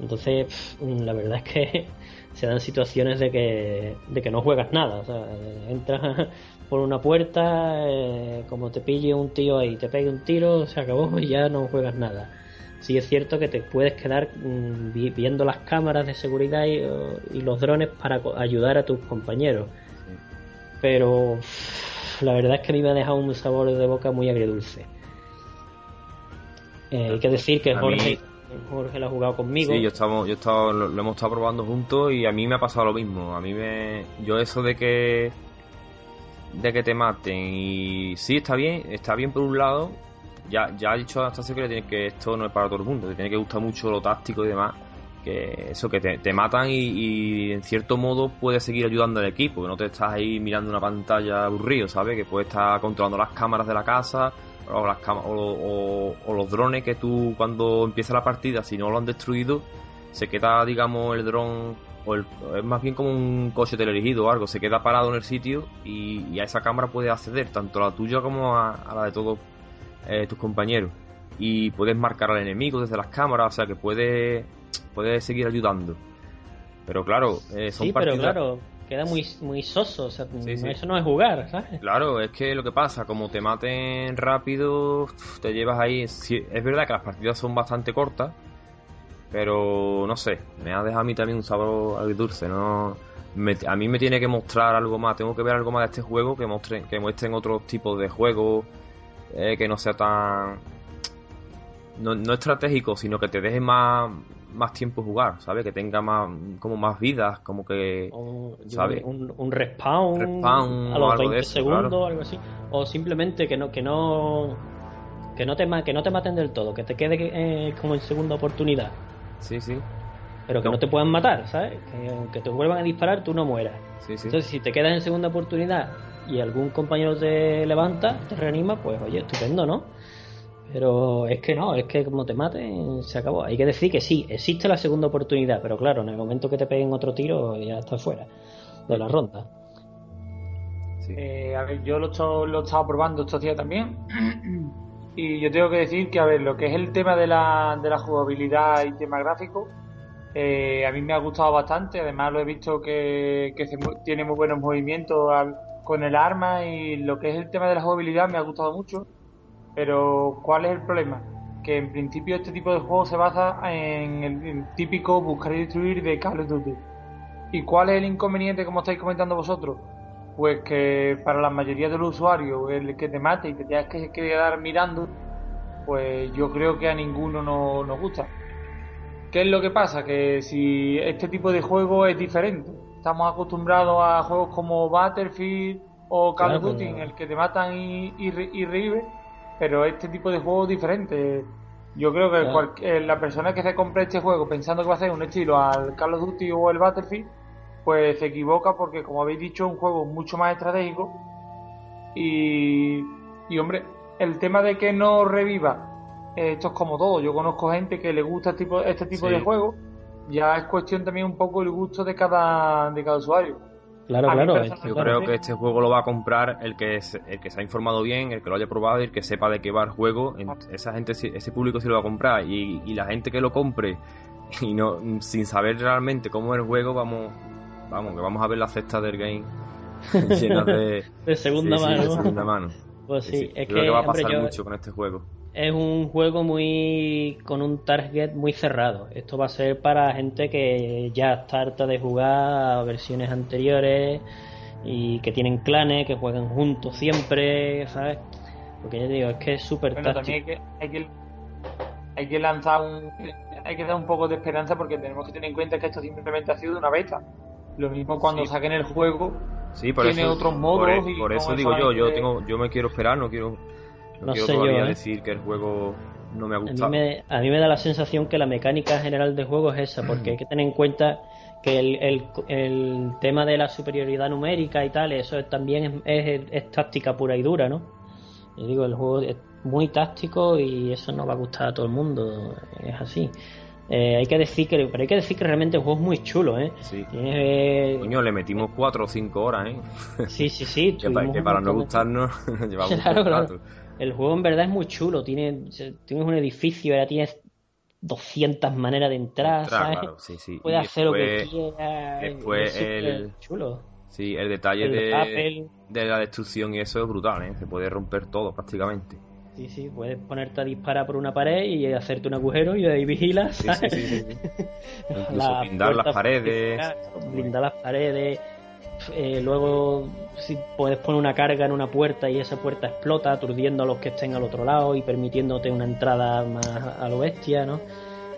Entonces, la verdad es que se dan situaciones de que, de que no juegas nada. O sea, entras por una puerta, eh, como te pille un tío ahí, te pegue un tiro, se acabó y ya no juegas nada sí es cierto que te puedes quedar mm, viendo las cámaras de seguridad y, los drones para ayudar a tus compañeros. Pero la verdad es que a mí me ha dejado un sabor de boca muy agridulce. Eh, hay que decir que Jorge, Jorge lo ha jugado conmigo. Sí, yo, estamos, yo estado, lo, hemos estado probando juntos y a mí me ha pasado lo mismo. A mí me. Yo, eso de que. de que te maten y. Sí, está bien, está bien por un lado, ya, ya ha dicho hasta que, que esto no es para todo el mundo, te tiene que gustar mucho lo táctico y demás. Que eso, que te, matan y, en cierto modo puedes seguir ayudando al equipo, que no te estás ahí mirando una pantalla aburrido, ¿sabes? Que puedes estar controlando las cámaras de la casa o, las o, o, los drones que tú cuando empieza la partida, si no lo han destruido, se queda, digamos, el dron o es más bien como un coche teledirigido o algo, se queda parado en el sitio y, a esa cámara puedes acceder, tanto la tuya como a, a la de todos eh, tus compañeros. Y puedes marcar al enemigo desde las cámaras, o sea que puedes, puedes seguir ayudando. Pero claro, eh, son sí, pero claro, queda muy, muy soso, o sea, eso no es jugar, ¿sabes? Claro, es que lo que pasa, como te maten rápido, te llevas ahí... es verdad que las partidas son bastante cortas, pero no sé, me ha dejado a mí también un sabor dulce ¿no? a mí me tiene que mostrar algo más, tengo que ver algo más de este juego que muestren, que muestren otros tipos de juegos eh, que no sea tan... No, no, estratégico, sino que te deje más, más tiempo jugar, ¿sabes? Que tenga más como más vidas, como que... ¿sabes? Un, respawn, a los 20 segundos, algo así. O simplemente que no... Que no que no, te, que no te maten del todo, que te quede eh, como en segunda oportunidad. Sí, sí. Pero que no, te puedan matar, ¿sabes? Que aunque te vuelvan a disparar, tú no mueras. Entonces, si te quedas en segunda oportunidad y algún compañero te levanta, te reanima, pues oye, estupendo, ¿no? Pero es que no, es que como te maten, se acabó. Hay que decir que sí, existe la segunda oportunidad, pero claro, en el momento que te peguen otro tiro, ya estás fuera de la ronda. Eh, a ver, yo lo, he estado probando estos días también. y yo tengo que decir que, a ver, lo que es el tema de la, de la jugabilidad y tema gráfico, eh, a mí me ha gustado bastante. Además, lo he visto que, que tiene muy buenos movimientos con el arma y lo que es el tema de la jugabilidad me ha gustado mucho. Pero ¿cuál es el problema? Que en principio este tipo de juego se basa en el, típico buscar y destruir de Call of Duty. ¿Y cuál es el inconveniente como estáis comentando vosotros? Pues que para la mayoría de los usuarios el que te mate y te tengas que quedar mirando, pues yo creo que a ninguno nos gusta. ¿Qué es lo que pasa? Que si este tipo de juego es diferente, estamos acostumbrados a juegos como Battlefield o Call of Duty, en el que te matan y, y, pero este tipo de juego es diferente. Yo creo que la persona que se compre este juego pensando que va a ser un estilo al Call of Duty o el Battlefield, pues se equivoca porque, como habéis dicho, es un juego mucho más estratégico. Y, y hombre, el tema de que no reviva, esto es como todo. Yo conozco gente que le gusta este tipo, este tipo de juegos ya es cuestión también un poco el gusto de cada, de cada usuario. Claro, claro. Yo creo que este juego lo va a comprar el que, el que se ha informado bien, el que lo haya probado y el que sepa de qué va el juego. Esa gente, ese público sí lo va a comprar. Y, y la gente que lo compre y no sin saber realmente cómo es el juego, vamos, vamos, que vamos a ver la cesta del game llena de, de segunda mano. de segunda mano. Pues sí, es Creo que, va a pasar mucho con este juego. Es un juego muy con un target muy cerrado. Esto va a ser para gente que ya está harta de jugar a versiones anteriores y que tienen clanes, que juegan juntos siempre, ¿sabes? Porque ya digo, es que es súper bueno, también hay que, hay que, hay que lanzar un, hay que dar un poco de esperanza porque tenemos que tener en cuenta que esto simplemente ha sido una beta. Lo mismo cuando saquen el juego, sí, por tiene otros modos. Por, eso digo yo, yo tengo, yo me quiero esperar, no quiero, no, quiero todavía ¿eh? decir que el juego no me ha gustado. A mí me, a mí me da la sensación que la mecánica general del juego es esa, porque hay que tener en cuenta que el, el, el, tema de la superioridad numérica y tal, eso también es, es, táctica pura y dura, ¿no? Yo digo, el juego es muy táctico y eso no va a gustar a todo el mundo, es así. Eh, hay que decir que, pero hay que decir que realmente el juego es muy chulo, ¿eh? Sí. Eh, Coño, le metimos 4 o 5 horas, ¿eh? Sí, sí, sí. que, para, que para no gustarnos llevamos claro, claro. El juego en verdad es muy chulo. Tiene, tienes un edificio, ya tienes 200 maneras de entrar, ¿sabes? Puedes hacer lo que quieras. Después el chulo. Sí, el detalle de, de, la destrucción y eso es brutal, ¿eh? Se puede romper todo prácticamente. Sí, sí, puedes ponerte a disparar por una pared y hacerte un agujero y ahí vigilas. Sí, sí, sí, Incluso blindar las paredes. Blindar las paredes. Eh, luego si puedes poner una carga en una puerta y esa puerta explota aturdiendo a los que estén al otro lado y permitiéndote una entrada más a lo bestia, ¿no?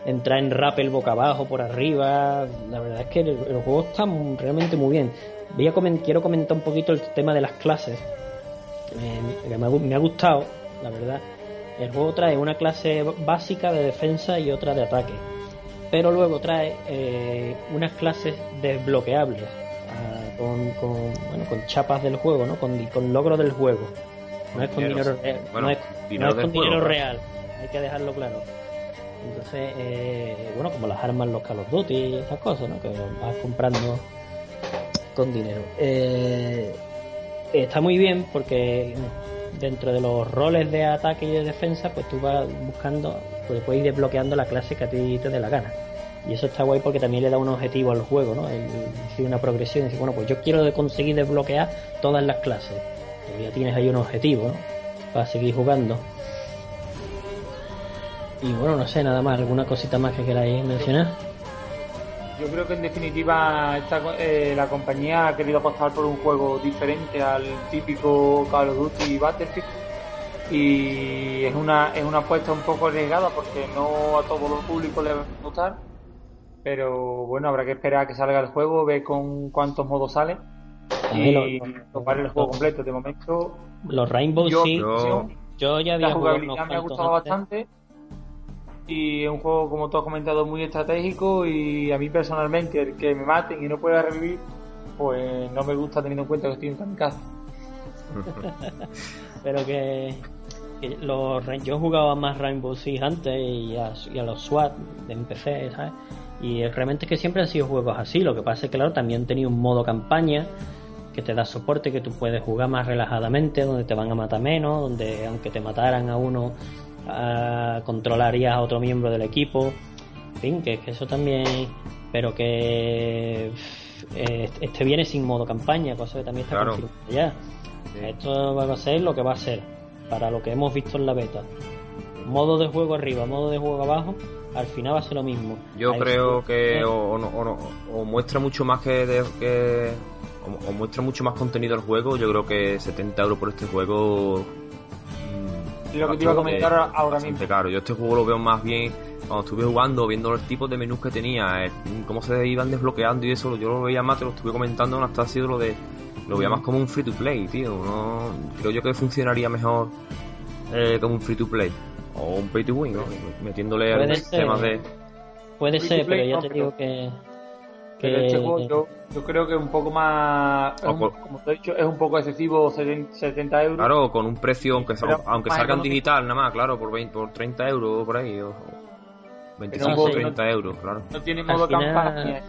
Entrar en rappel boca abajo, por arriba, la verdad es que el, juego está realmente muy bien. Voy a quiero comentar un poquito el tema de las clases, me, me, ha, gustado, la verdad. El juego trae una clase básica de defensa y otra de ataque, pero luego trae eh, unas clases desbloqueables con, con, bueno, con chapas del juego, ¿no? Con, con logros del juego. No es con dinero, real. no es, con dinero real. Hay que dejarlo claro. Entonces, eh, bueno, como las armas, los Call of Duty y esas cosas, ¿no? Que vas comprando con dinero. Eh, está muy bien porque dentro de los roles de ataque y de defensa, pues tú vas buscando, pues puedes ir desbloqueando la clase que a ti te dé la gana. Y eso está guay porque también le da un objetivo al juego, ¿no? El, decir una progresión, decir, bueno, pues yo quiero conseguir desbloquear todas las clases. Ya tienes ahí un objetivo, ¿no? Para seguir jugando. Y bueno, no sé, nada más, alguna cosita más que queráis mencionar. Yo creo que en definitiva esta, eh, la compañía ha querido apostar por un juego diferente al típico Call of Duty Battlefield y es una es una apuesta un poco arriesgada porque no a todo los públicos le va a gustar pero bueno, habrá que esperar a que salga el juego, ver con cuántos modos sale y tomar el juego completo. De momento, los Rainbow yo, yo, ya había La jugabilidad me ha gustado bastante y es un juego, como tú has comentado, muy estratégico y a mí personalmente, el que me maten y no pueda revivir, pues no me gusta teniendo en cuenta que estoy en casa. pero que, los, yo jugaba más Rainbow Six antes y a, y a los SWAT de PC, ¿sabes? Y realmente es que siempre han sido juegos así. Lo que pasa es que, claro, también tenía un modo campaña que te da soporte, que tú puedes jugar más relajadamente, donde te van a matar menos, donde aunque te mataran a uno, uh, controlarías a otro miembro del equipo. En fin, que, que eso también. Pero que. Eh, este viene sin modo campaña, cosa que también está claro. ya. Esto va a ser lo que va a ser, para lo que hemos visto en la beta. Modo de juego arriba, modo de juego abajo, al final va a ser lo mismo. Yo creo que o, o, muestra mucho más que, que o, muestra mucho más contenido el juego. Yo creo que 70 euros por este juego. Mmm, lo que te iba a comentar ahora mismo. Claro, yo este juego lo veo más bien cuando estuve jugando, viendo los tipos de menús que tenía, eh, cómo se iban desbloqueando y eso, yo lo veía más, te lo estuve comentando, hasta ha sido lo de. Lo veía más como un free to play, tío. ¿no? Creo yo que funcionaría mejor eh, como un free to play o un pay to win, ¿no? metiéndole al temas de. Puede ser, pero ya te digo que. Pero este juego yo, yo, creo que es un poco más. como te he dicho, es un poco excesivo 70 euros. Claro, con un precio, aunque, aunque salgan digital nada más, claro, por, 20, por 30 euros por ahí. O, 25 o 30 euros, claro. No tiene modo campaña.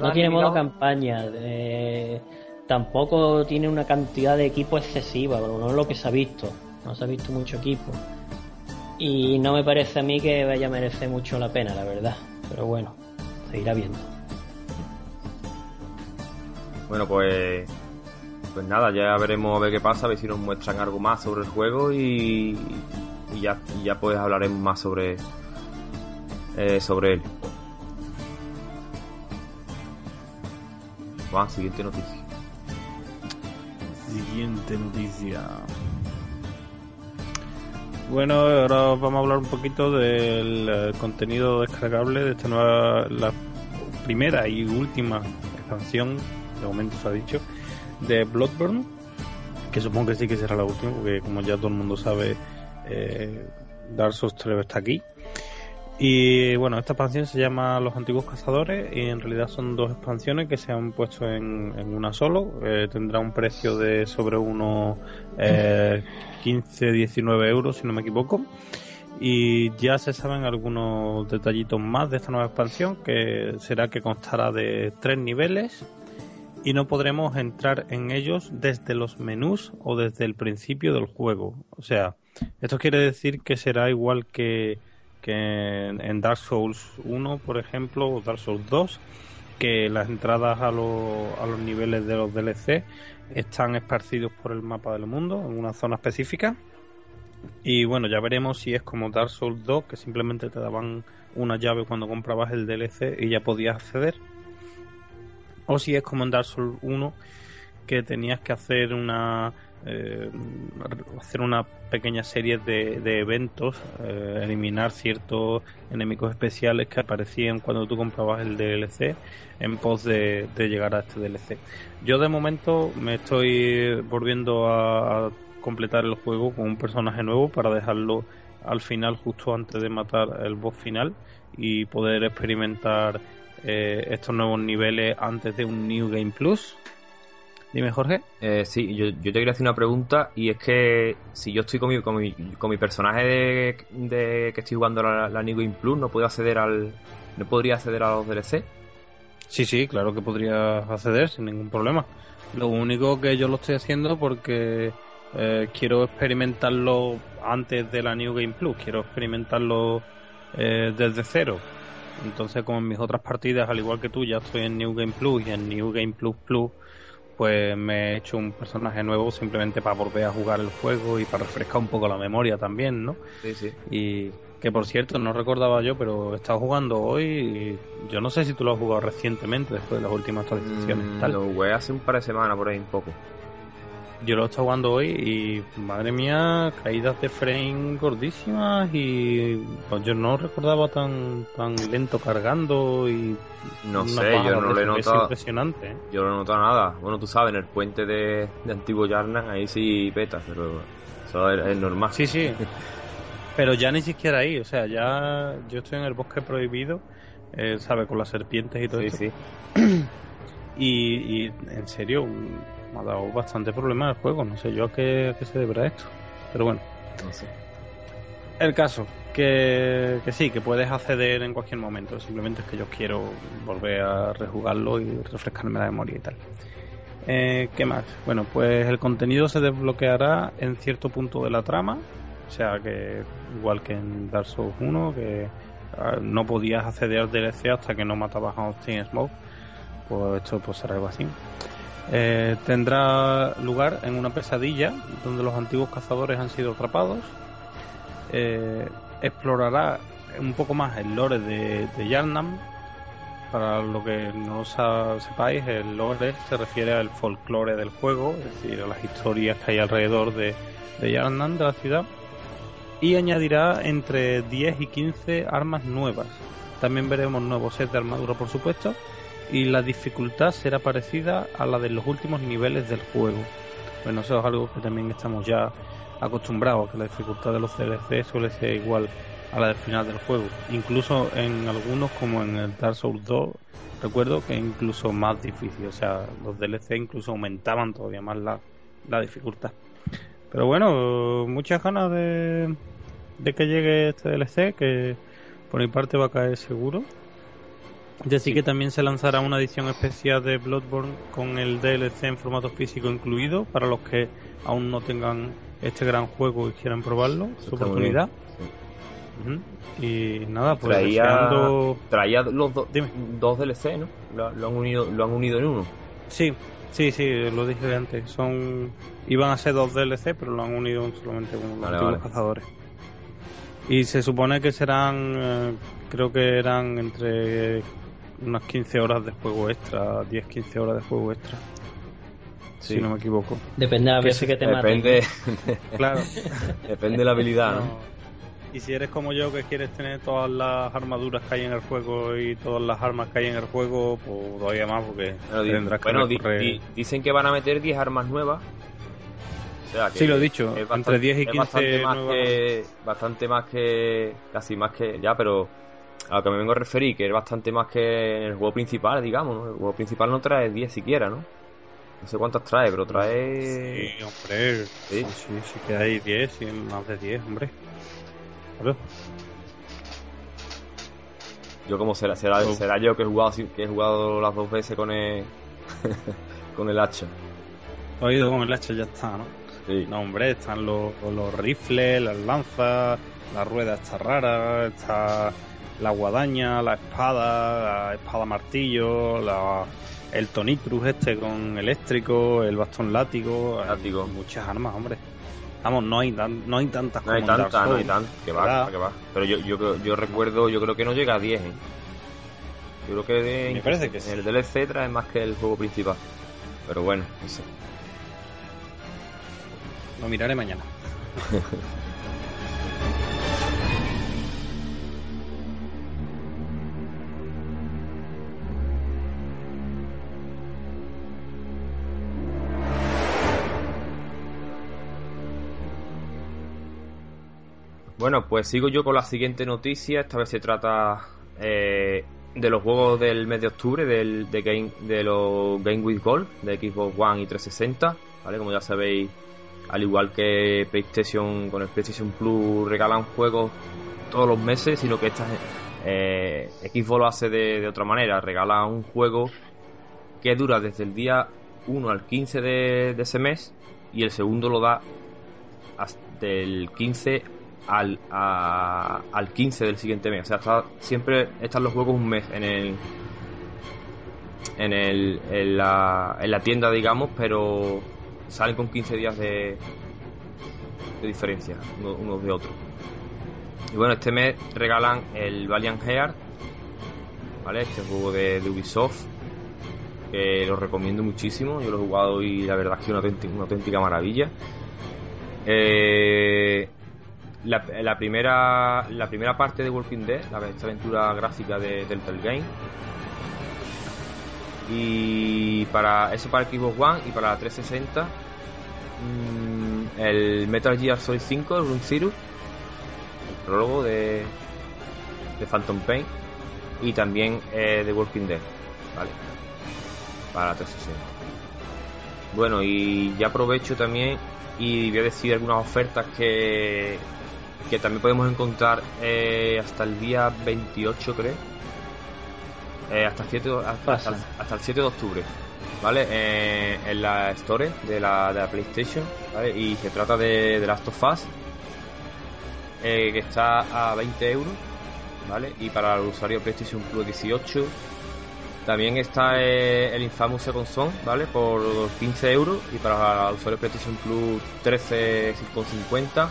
No tiene modo campaña. Eh, tampoco tiene una cantidad de equipo excesiva, pero no es lo que se ha visto. No se ha visto mucho equipo. Y no me parece a mí que vaya a merecer mucho la pena, la verdad. Pero bueno, seguirá viendo. Bueno, pues. Pues nada, ya veremos a ver qué pasa, a ver si nos muestran algo más sobre el juego y. y ya, ya pues hablaremos más sobre, eh, sobre él. Va, siguiente noticia. Siguiente noticia. Bueno, ahora vamos a hablar un poquito del eh, contenido descargable de esta nueva, la primera y última expansión, de momento se ha dicho, de Bloodborne, que supongo que sí que será la última, porque como ya todo el mundo sabe, eh, Dark Souls 3 está aquí. Y bueno, esta expansión se llama Los Antiguos Cazadores y en realidad son dos expansiones que se han puesto en, una solo. Eh, tendrá un precio de sobre unos eh, 15-19 euros, si no me equivoco. Y ya se saben algunos detallitos más de esta nueva expansión, que será que constará de tres niveles y no podremos entrar en ellos desde los menús o desde el principio del juego. O sea, esto quiere decir que será igual que, que en Dark Souls 1, por ejemplo, o Dark Souls 2, que las entradas a, a los niveles de los DLC están esparcidos por el mapa del mundo en una zona específica. Y bueno, ya veremos si es como Dark Souls 2, que simplemente te daban una llave cuando comprabas el DLC y ya podías acceder. O si es como en Dark Souls 1, que tenías que hacer una eh, hacer una pequeña serie de, eventos, eh, eliminar ciertos enemigos especiales que aparecían cuando tú comprabas el DLC en pos de, llegar a este DLC. Yo de momento me estoy volviendo a, completar el juego con un personaje nuevo para dejarlo al final justo antes de matar el boss final y poder experimentar eh, estos nuevos niveles antes de un New Game Plus Dime, Jorge. Eh, sí, yo, te quería hacer una pregunta y es que si yo estoy con mi, con mi, con mi personaje de, que estoy jugando la, la New Game Plus, ¿no puedo acceder al... ¿No podría acceder a los DLC? Sí, sí, claro que podría acceder sin ningún problema. Lo único que yo lo estoy haciendo porque eh, quiero experimentarlo antes de la New Game Plus, quiero experimentarlo eh, desde cero. Entonces, como en mis otras partidas, al igual que tú, ya estoy en New Game Plus y en New Game Plus Plus pues me he hecho un personaje nuevo simplemente para volver a jugar el juego y para refrescar un poco la memoria también, ¿no? Sí, sí. Y que por cierto, no recordaba yo, pero he estado jugando hoy y yo no sé si tú lo has jugado recientemente después de las últimas actualizaciones. Mm, tal. Lo jugué hace un par de semanas por ahí un poco. Yo lo he estado jugando hoy y madre mía, caídas de frame gordísimas y pues yo no recordaba tan tan lento cargando y no sé, yo no lo he notado. impresionante. ¿eh? Yo no he notado nada. Bueno, tú sabes, en el puente de, Antiguo Yarnan ahí sí peta, pero eso es, normal. Sí, sí. pero ya ni siquiera ahí, o sea, ya yo estoy en el bosque prohibido, eh, ¿sabes? Con las serpientes y todo eso. Sí, sí. y, y en serio, ha dado bastante problema el juego. No sé yo a qué, se deberá esto. Pero bueno. No sé. El caso, que, que, sí, que puedes acceder en cualquier momento. Simplemente es que yo quiero volver a rejugarlo y refrescarme la memoria y tal. Eh, ¿Qué más? Bueno, pues el contenido se desbloqueará en cierto punto de la trama. O sea que, igual que en Dark Souls 1, que ah, no podías acceder al DLC hasta que no matabas a Austin Smoke. Pues esto pues será algo así. Eh, tendrá lugar en una pesadilla donde los antiguos cazadores han sido atrapados. Eh, explorará un poco más el lore de, de Yarnam. Para lo que no sepáis, el lore se refiere al folclore del juego, es decir, a las historias que hay alrededor de, de Yarnam, de la ciudad. Y añadirá entre 10 y 15 armas nuevas. También veremos nuevos sets de armadura, por supuesto y la dificultad será parecida a la de los últimos niveles del juego. Bueno, eso es algo que también estamos ya acostumbrados, que la dificultad de los DLC suele ser igual a la del final del juego. Incluso en algunos, como en el Dark Souls 2, recuerdo que incluso más difícil, o sea, los DLC incluso aumentaban todavía más la, la dificultad. Pero bueno, muchas ganas de, de que llegue este DLC, que por mi parte va a caer seguro. Decir que también se lanzará una edición especial de Bloodborne con el DLC en formato físico incluido para los que aún no tengan este gran juego y quieran probarlo, su oportunidad. Y nada, pues traía, traía los dos DLC, ¿no? Lo, han unido, lo han unido en uno. Sí, sí, sí, lo dije antes. Son iban a ser dos DLC, pero lo han unido solamente con los cazadores. Y se supone que serán, eh, creo que eran entre unas 15 horas de juego extra, 10-15 horas de juego extra. Si no me equivoco. Depende a veces que te Depende, claro. Depende de la habilidad, Y si eres como yo que quieres tener todas las armaduras que hay en el juego y todas las armas que hay en el juego, pues todavía más porque tendrás que bueno, dicen que van a meter 10 armas nuevas sí, lo he dicho, entre 10 y 15 bastante más, que, bastante más que. casi más que. ya, pero a lo que me vengo a referir, que es bastante más que en el juego principal, digamos, ¿no? El juego principal no trae 10 siquiera, ¿no? No sé cuántas trae, pero trae. Sí, hombre. Sí, sí, sí que hay 10, y más de 10, hombre. Yo como será, será, oh. será yo que he jugado que he jugado las dos veces con el con el hacha. He ido con el hacha ya está, ¿no? No, hombre, están los, los rifles, las lanzas, la rueda está rara, está la guadaña, la espada, la espada martillo, la, el tonicruz este con eléctrico, el bastón látigo, látigo. muchas armas, hombre. Vamos, no hay, no hay tantas No hay tantas, no hay tantas, que va, que va. Pero yo, yo, yo recuerdo, yo creo que no llega a 10, ¿eh? Yo creo que, Me parece que el DLC trae más que el juego principal. Pero bueno, no sé. Lo miraré mañana. Bueno, pues sigo yo con la siguiente noticia. Esta vez se trata eh, de los juegos del mes de octubre del, de, game, de los Game with Gold de Xbox One y 360. ¿vale? Como ya sabéis, al igual que PlayStation con el PlayStation Plus regalan juegos todos los meses, sino que esta eh, Xbox lo hace de, otra manera, regala un juego que dura desde el día 1 al 15 de, ese mes y el segundo lo da hasta el 15 al, al 15 del siguiente mes. O sea, siempre están los juegos un mes en el en, el, en, la, en la tienda, digamos, pero salen con 15 días de, de diferencia unos de otros. Y bueno, este mes regalan el Valiant Heart, ¿vale? Este juego de, Ubisoft, que lo recomiendo muchísimo. Yo lo he jugado y la verdad es que es una auténtica, maravilla. Eh, la, primera, la primera parte de Walking Dead, la, esta aventura gráfica de Delta Game, y para eso para Xbox One y para la 360 mm, el Metal Gear Solid 5, el Run Zero, el prólogo de, de Phantom Pain y también eh, de Walking Dead, ¿vale? Para la 360. Bueno, y ya aprovecho también y voy a decir algunas ofertas que, que también podemos encontrar eh, hasta el día 28, creo eh, hasta, el 7, hasta, el 7 de octubre, ¿vale? Eh, en la Store de la, de la PlayStation, ¿vale? Y se trata de, de Last of Us, eh, que está a 20 euros, ¿vale? Y para el usuario PlayStation Plus 18, también está el Infamous Second Son, ¿vale? Por 15 euros, y para el usuario PlayStation Plus 13,50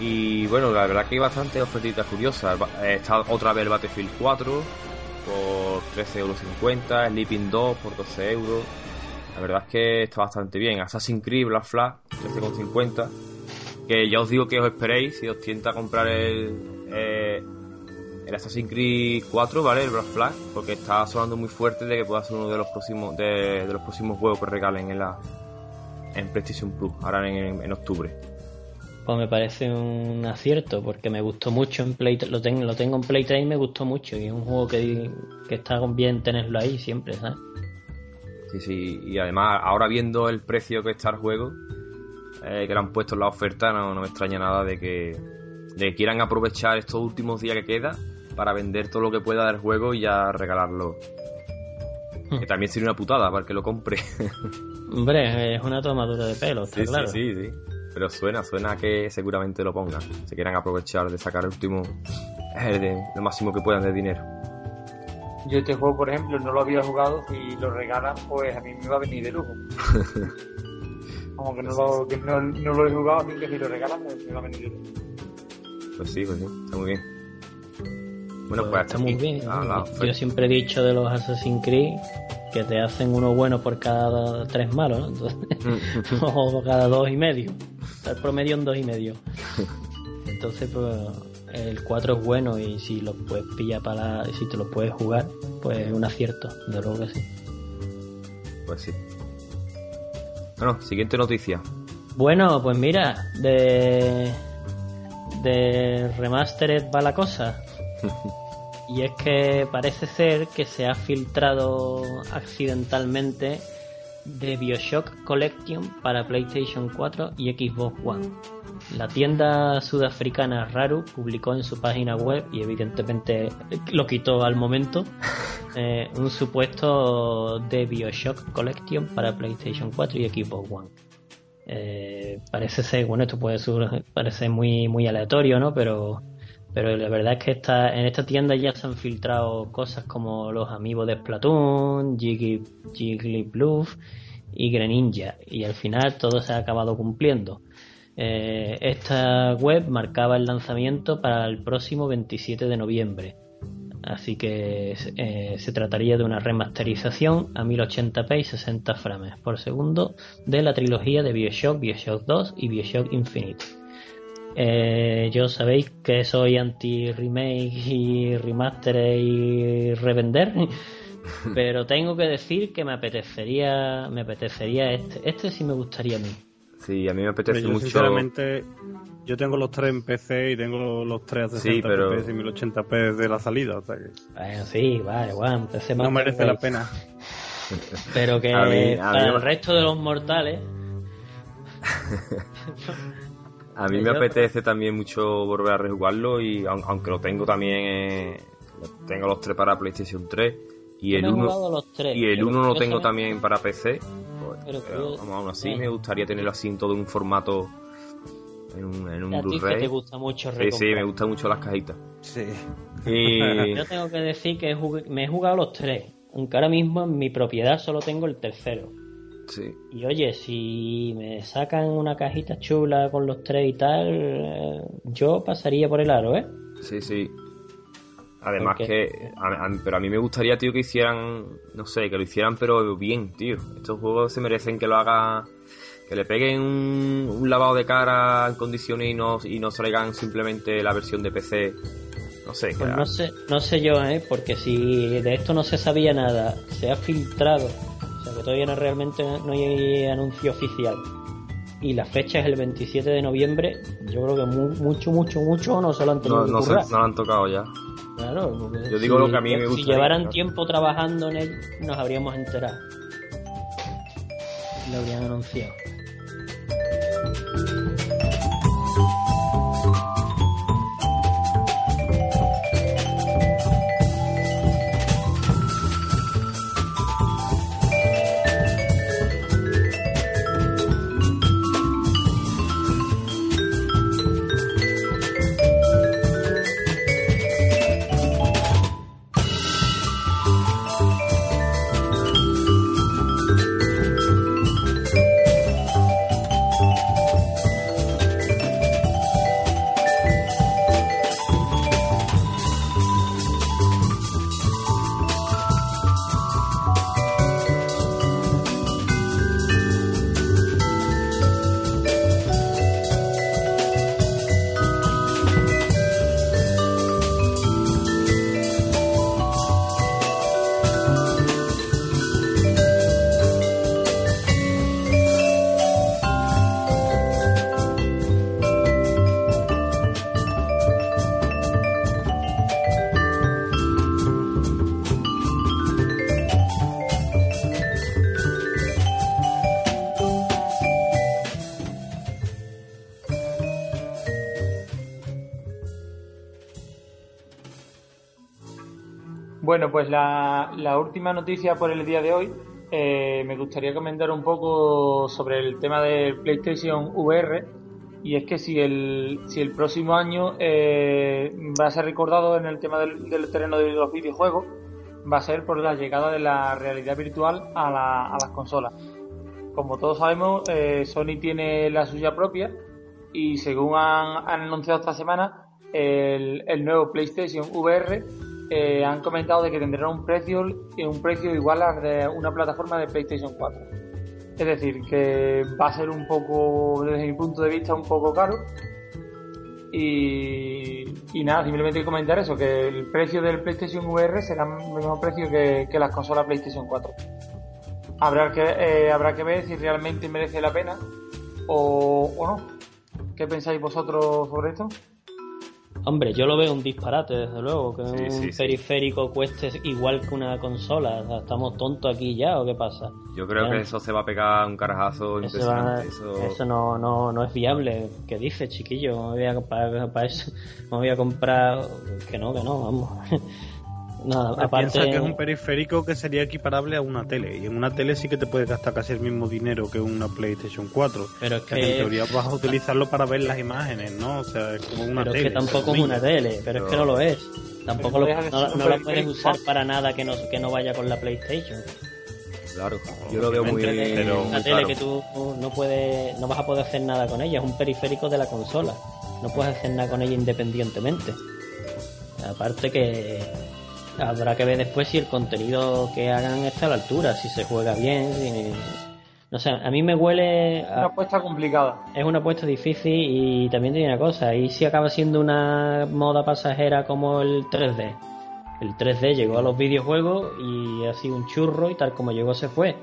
y bueno, la verdad que hay bastante ofertitas curiosas. Está otra vez el Battlefield 4 por 13,50 euros, Sleeping 2 por 12 euros. La verdad es que está bastante bien. Assassin's Creed Black Flag 13,50. Que ya os digo que os esperéis si os tienta comprar el, eh, el Assassin's Creed 4, ¿vale? El Black Flag, porque está sonando muy fuerte de que pueda ser uno de los próximos de, los próximos juegos que regalen en la en PlayStation Plus, ahora en, en octubre pues me parece un acierto porque me gustó mucho en Play lo tengo lo tengo en Playtime y me gustó mucho y es un juego que, que está bien tenerlo ahí siempre ¿sabes? sí sí y además ahora viendo el precio que está el juego eh, que le han puesto en la oferta no, me extraña nada de que de quieran aprovechar estos últimos días que queda para vender todo lo que pueda del juego y ya regalarlo hmm. que también sería una putada para que lo compre hombre es una tomadura de pelo está claro sí sí sí pero suena, suena que seguramente lo pongan. Se quieran aprovechar de sacar el último, eh, lo máximo que puedan de dinero. Yo este juego, por ejemplo, no lo había jugado. Si lo regalan, pues a mí me va a venir de lujo. Como que no lo, que no, lo he jugado, así que si lo regalan, pues me va a venir de lujo. Pues sí, pues sí, está muy bien. Bueno, pues, pues está muy bien. Yo siempre he dicho de los Assassin's Creed que te hacen uno bueno por cada tres malos, ¿no? o cada dos y medio. El promedio en dos y medio. Entonces, pues el 4 es bueno y si lo puedes pillar para si te lo puedes jugar, pues es un acierto, de luego que sí. Pues sí. Bueno, siguiente noticia. Bueno, pues mira, de de Remastered va la cosa. y es que parece ser que se ha filtrado accidentalmente de Bioshock Collection para PlayStation 4 y Xbox One. La tienda sudafricana Raru publicó en su página web, y evidentemente lo quitó al momento, eh, un supuesto de Bioshock Collection para PlayStation 4 y Xbox One. Eh, parece ser, bueno, esto puede ser, parece muy, muy aleatorio, ¿no? Pero pero la verdad es que esta, en esta tienda ya se han filtrado cosas como los amigos de Splatoon, Jigglypuff y Greninja. Y al final todo se ha acabado cumpliendo. Eh, esta web marcaba el lanzamiento para el próximo 27 de noviembre. Así que eh, se trataría de una remasterización a 1080p y 60 frames por segundo de la trilogía de Bioshock, Bioshock 2 y Bioshock Infinite. Eh, yo sabéis que soy anti-remake y remaster y revender, pero tengo que decir que me apetecería, me apetecería este. Este sí me gustaría a mí. Sí, a mí me apetece mucho. Sinceramente, yo tengo los tres en PC y tengo los tres a 60 pero... y 1080p de la salida. O sea que... Bueno, sí, vale, bueno, No merece la pena. Pero que para el resto de los mortales. A mí me apetece también mucho volver a rejugarlo y aunque lo tengo también, eh, tengo los tres para PlayStation 3 y el 1 y el 1 lo tengo también para PC. Pues, pero, aún así me gustaría tenerlo así en todo un formato en un, en un Blu-ray. te gusta mucho Sí, sí, me gustan mucho las cajitas. Sí. Y... Yo tengo que decir que me he jugado los tres, aunque ahora mismo en mi propiedad solo tengo el tercero. Y oye, si me sacan una cajita chula con los tres y tal, eh, yo pasaría por el aro, ¿eh? Sí, sí. Además que, pero a mí me gustaría, tío, que hicieran, no sé, que lo hicieran pero bien, tío. Estos juegos se merecen que lo haga, que le peguen un, lavado de cara en condiciones y no, y no traigan simplemente la versión de PC. No sé. Pues no sé, no sé yo, ¿eh? Porque si de esto no se sabía nada, se ha filtrado que todavía no realmente no hay anuncio oficial. Y la fecha es el 27 de noviembre. Yo creo que mucho, mucho, mucho no se lo han tenido no, no, lo han tocado ya. Claro, yo digo lo que a mí me gusta. Si llevaran tiempo trabajando en él, nos habríamos enterado. Lo habrían anunciado. Bueno, pues la, última noticia por el día de hoy, eh, me gustaría comentar un poco sobre el tema del PlayStation VR. Y es que si el, si el próximo año eh, va a ser recordado en el tema del, terreno de los videojuegos, va a ser por la llegada de la realidad virtual a, las consolas. Como todos sabemos, eh, Sony tiene la suya propia y según han, anunciado esta semana, el nuevo PlayStation VR, eh, han comentado de que tendrá un precio, un precio igual a de una plataforma de PlayStation 4. Es decir, que va a ser un poco, desde mi punto de vista, un poco caro. Y, y nada, simplemente comentar eso, que el precio del PlayStation VR será el mismo precio que, que las consolas PlayStation 4. Habrá que, eh, habrá que ver si realmente merece la pena o, o no. ¿Qué pensáis vosotros sobre esto? Hombre, yo lo veo un disparate, desde luego, que un periférico cueste igual que una consola. ¿Estamos tontos aquí ya o qué pasa? Yo creo que eso se va a pegar un carajazo eso impresionante. eso... no, no, no, es viable. ¿Qué dices, chiquillo? Me voy a, para, para eso me voy a comprar... Que no, que no, vamos. Nada, aparte... Piensa que es un periférico que sería equiparable a una tele. Y en una tele sí que te puedes gastar casi el mismo dinero que una PlayStation 4. Pero es que, en teoría vas a utilizarlo para ver las imágenes, ¿no? O sea, es como una pero tele. Es que tampoco es una tele, pero es que no lo es. Tampoco lo, no, no lo puedes usar para nada que no, que no vaya con la PlayStation. Claro, yo lo veo muy pero una tele que tú no puedes, no vas a poder hacer nada con ella, es un periférico de la consola. No puedes hacer nada con ella independientemente. Aparte que habrá que ver después si el contenido que hagan está a la altura, si se juega bien, no sé, a mí me huele... A... Una apuesta complicada. Es una apuesta difícil y también tiene una cosa, y si acaba siendo una moda pasajera como el 3D. El 3D llegó a los videojuegos y ha sido un churro y tal como llegó se fue.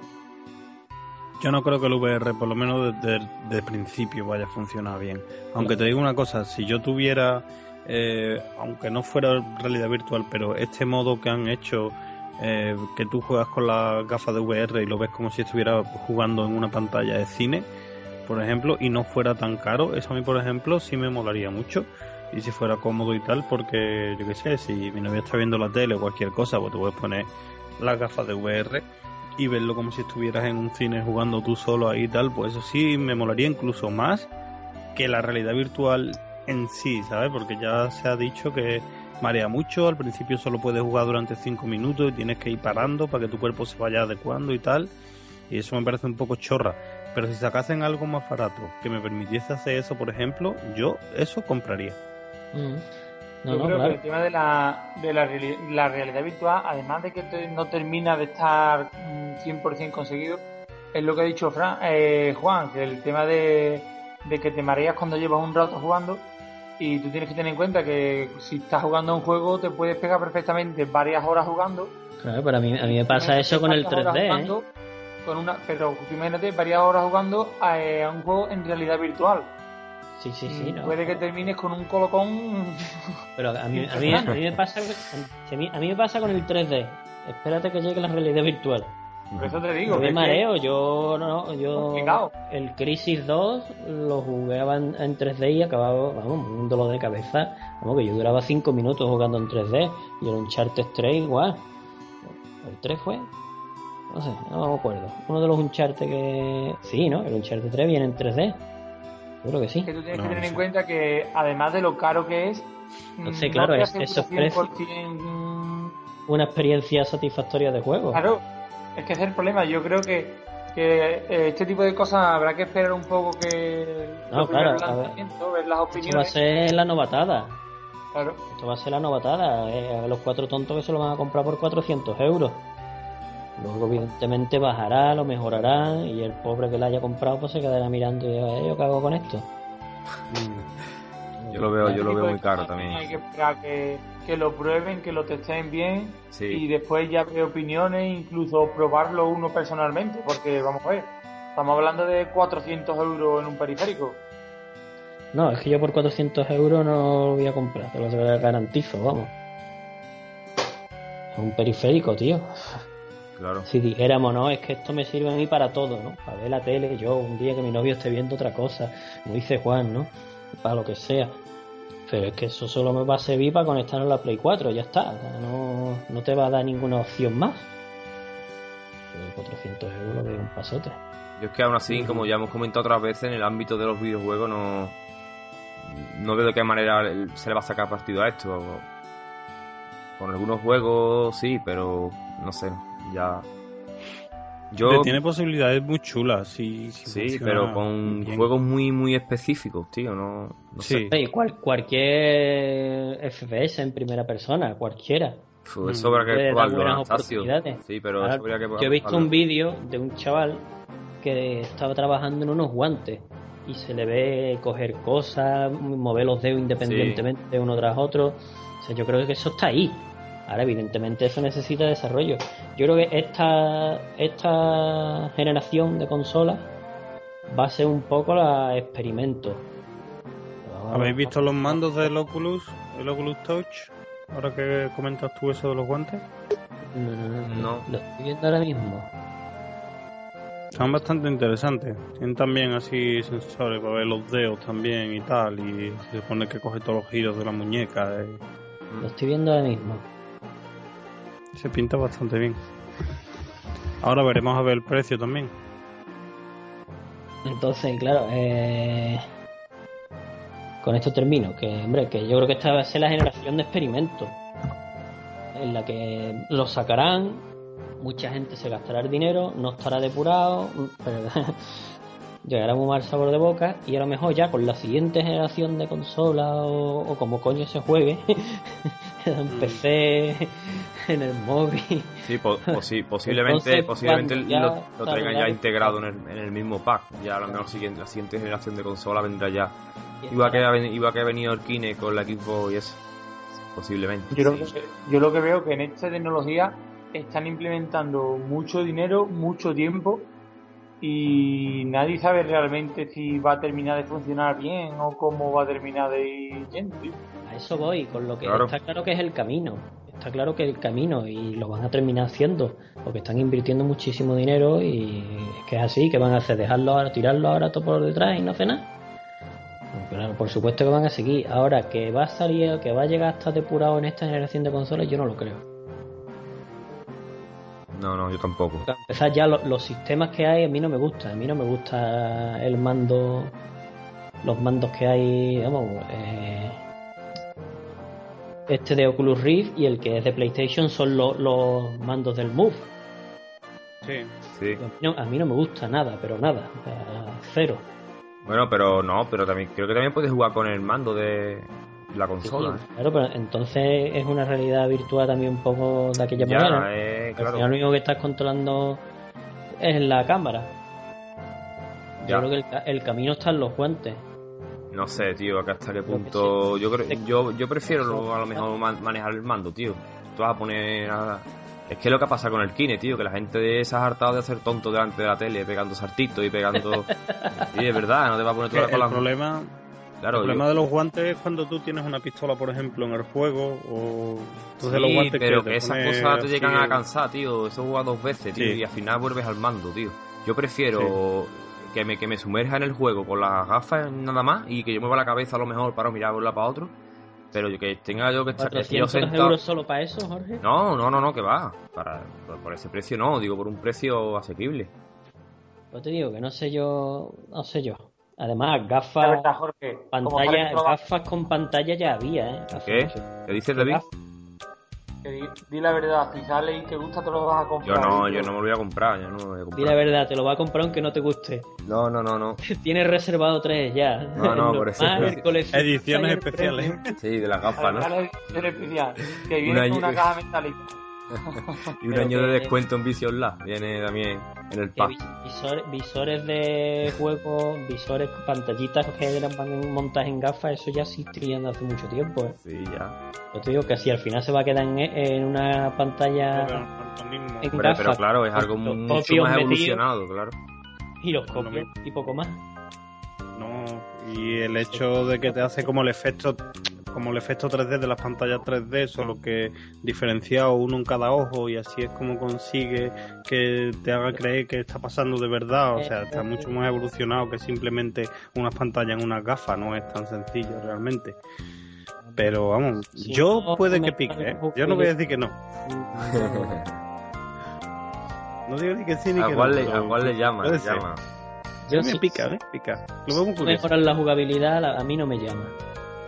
Yo no creo que el VR, por lo menos desde el principio, vaya a funcionar bien. Aunque te digo una cosa, si yo tuviera eh, aunque no fuera realidad virtual, pero este modo que han hecho, eh, que tú juegas con las gafas de VR y lo ves como si estuviera jugando en una pantalla de cine, por ejemplo, y no fuera tan caro, eso a mí, por ejemplo, sí me molaría mucho. Y si fuera cómodo y tal, porque yo qué sé, si mi novia está viendo la tele o cualquier cosa, pues te puedes poner las gafas de VR y verlo como si estuvieras en un cine jugando tú solo ahí y tal, pues eso sí me molaría incluso más que la realidad virtual en sí, ¿sabes? Porque ya se ha dicho que marea mucho, al principio solo puedes jugar durante 5 minutos y tienes que ir parando para que tu cuerpo se vaya adecuando y tal, y eso me parece un poco chorra. Pero si sacasen algo más barato que me permitiese hacer eso, por ejemplo, yo eso compraría. Mm. yo creo que el tema de, la, de la, realidad virtual, además de que no termina de estar 100% mm, conseguido, es lo que ha dicho Fran, eh, Juan, que el tema de, de que te mareas cuando llevas un rato jugando, y tú tienes que tener en cuenta que si estás jugando un juego te puedes pegar perfectamente varias horas jugando. Claro, pero a mí, a mí me pasa eso con el 3D. ¿eh? con una, pero imagínate varias horas jugando eh, a, un juego en realidad virtual. Sí, sí, sí. No. Puede que termines con un colocón. Pero a mí, a mí, a mí me pasa, a a mí me pasa con el 3D. Espérate que llegue la realidad virtual. Por eso te digo. Yo mareo, yo no, yo el Crisis 2 lo jugué en 3D y acababa, vamos, un dolor de cabeza. Vamos, que yo duraba 5 minutos jugando en 3D y el Uncharted 3 igual. ¿El 3 fue? No sé, no me acuerdo. Uno de los Uncharted que... Sí, ¿no? El Uncharted 3 viene en 3D. Seguro que sí. Que tú tienes que tener en cuenta que además de lo caro que es... No sé, claro, es, eso es una experiencia satisfactoria de juego. Claro, es que ese es el problema. Yo creo que, eh, este tipo de cosas habrá que esperar un poco que. No, claro. ver, las opiniones. Esto va a ser la novatada. Claro. Esto va a ser la novatada. Eh, los cuatro tontos que se lo van a comprar por 400 euros. Luego, evidentemente, bajará, lo mejorará. Y el pobre que lo haya comprado, pues se quedará mirando y dirá, ¿yo qué hago con esto? Yo lo veo, yo lo veo muy caro también. Hay que esperar que que lo prueben, que lo testen bien y después ya ve opiniones, incluso probarlo uno personalmente, porque vamos a ver, estamos hablando de 400 euros en un periférico. No, es que yo por 400 euros no lo voy a comprar, te lo garantizo, vamos. Es un periférico, tío. Claro. Si dijéramos, no, es que esto me sirve a mí para todo, ¿no? Para ver la tele, yo un día que mi novio esté viendo otra cosa, como dice Juan, ¿no? Para lo que sea. Pero es que eso solo me va a servir para conectar a la Play 4, ya está. No, no te va a dar ninguna opción más. 400 euros de un pasote. Yo es que aún así, como ya hemos comentado otras veces, en el ámbito de los videojuegos no, no veo de qué manera se le va a sacar partido a esto. Con algunos juegos sí, pero no sé, ya Yo... Tiene posibilidades muy chulas, sí. sí, pero con juegos muy muy específicos, tío, no, sí. sé. cualquier FPS en primera persona, cualquiera. eso habrá que probarlo, Sí, pero eso habría que Yo he visto un vídeo de un chaval que estaba trabajando en unos guantes y se le ve coger cosas, mover los dedos independientemente uno tras otro. O sea, yo creo que eso está ahí. Ahora, evidentemente, eso necesita desarrollo. Yo creo que esta, esta generación de consolas va a ser un poco la experimento. ¿Habéis visto los mandos del Oculus, el Oculus Touch? Ahora que comentas tú eso de los guantes. No, no. Lo estoy viendo ahora mismo. Están bastante interesantes. Tienen también así sensores para ver los dedos también y tal. Y se supone que coge todos los giros de la muñeca. Eh. Lo estoy viendo ahora mismo. Se pinta bastante bien. Ahora veremos a ver el precio también. Entonces, claro, eh... con esto termino. Que, hombre, que yo creo que esta va a ser la generación de experimentos. En la que lo sacarán, mucha gente se gastará el dinero, no estará depurado, llegará muy mal sabor de boca y a lo mejor ya con la siguiente generación de consola o, como coño se juegue, en mm. PC, en el móvil. Sí, posiblemente, posiblemente lo, traigan ya integrado en el, mismo pack. Ya a lo mejor siguiente, la siguiente generación de consola vendrá ya. Iba a que, iba a que ha venido el Kine con la Xbox y eso. Posiblemente. Yo, yo lo que veo que en esta tecnología están implementando mucho dinero, mucho tiempo y nadie sabe realmente si va a terminar de funcionar bien o cómo va a terminar de ir yendo. A eso voy, con lo que está claro que es el camino. Está claro que es el camino y lo van a terminar haciendo porque están invirtiendo muchísimo dinero y es que es así, que van a hacer dejarlo ahora, tirarlo ahora todo por detrás y no hacer nada. Claro, por supuesto que van a seguir. Ahora, que va a salir, que va a llegar hasta depurado en esta generación de consolas, yo no lo creo. No, no, yo tampoco. empezar ya los, sistemas que hay a mí no me gustan. A mí no me gusta el mando, los mandos que hay, vamos, eh, este de Oculus Rift y el que es de PlayStation son los mandos del Move. Sí, sí. A mí, no, me gusta nada, pero nada, cero. Bueno, pero no, pero también creo que también puedes jugar con el mando de, la consola. claro, pero entonces es una realidad virtual también un poco de aquella manera. Eh, claro. lo único que estás controlando es la cámara. Yo creo que el, camino está en los guantes. No sé, tío, acá hasta qué punto. Yo creo, yo, yo prefiero a lo mejor manejar el mando, tío. Tú vas a poner. Es que lo que pasa con el Kine, tío, que la gente se ha hartado de hacer tonto delante de la tele, pegando sartitos y pegando. sí, es verdad, no te va a poner toda la El problema el problema de los guantes es cuando tú tienes una pistola, por ejemplo, en el juego o entonces los guantes pero que, esas cosas te llegan a cansar, tío. Eso juega dos veces, tío, y al final vuelves al mando, tío. Yo prefiero que me que me sumerja en el juego con las gafas nada más y que yo mueva la cabeza a lo mejor para mirar de un lado para otro. Pero que tenga yo que estar que euros solo para eso, Jorge? No, no, no, no, que va. Para, por, ese precio no, digo por un precio asequible. Pues te digo que no sé yo, no sé yo. Además, gafas, pantalla, gafas con pantalla ya había, ¿eh? ¿Qué? ¿Qué dices, David? di, la verdad, si sale y te gusta te lo vas a comprar. Yo no, yo no me lo voy a comprar, yo no lo voy a comprar. Di la verdad, te lo vas a comprar aunque no te guste. No, no, no, no. Tienes reservado tres ya. No, no, por eso. Ediciones especiales. Sí, de las gafas, ¿no? Ediciones especiales. Que viene con una caja metálica. y un año de descuento en Vision Lab viene también en el pack. visores de juego, visores, pantallitas que eran montajes en gafas, eso ya existían hace mucho tiempo. ¿eh? Sí, ya. Yo te digo que si al final se va a quedar en, una pantalla en pero claro, es algo mucho más evolucionado, claro. Y los copios y poco más. No, y el hecho de que te hace como el efecto como el efecto 3D de las pantallas 3D, solo que diferenciado uno en cada ojo y así es como consigue que te haga creer que está pasando de verdad, o sea, está mucho más evolucionado que simplemente unas pantallas en unas gafas, no es tan sencillo realmente. Pero vamos, yo puede que pique, ¿eh? yo no voy a decir que no. no digo ni que sí ni que no. Le, ¿A cuál le llama? llama. Yo me pica, ¿eh? Pica. Lo veo Mejorar la jugabilidad, a mí no me llama.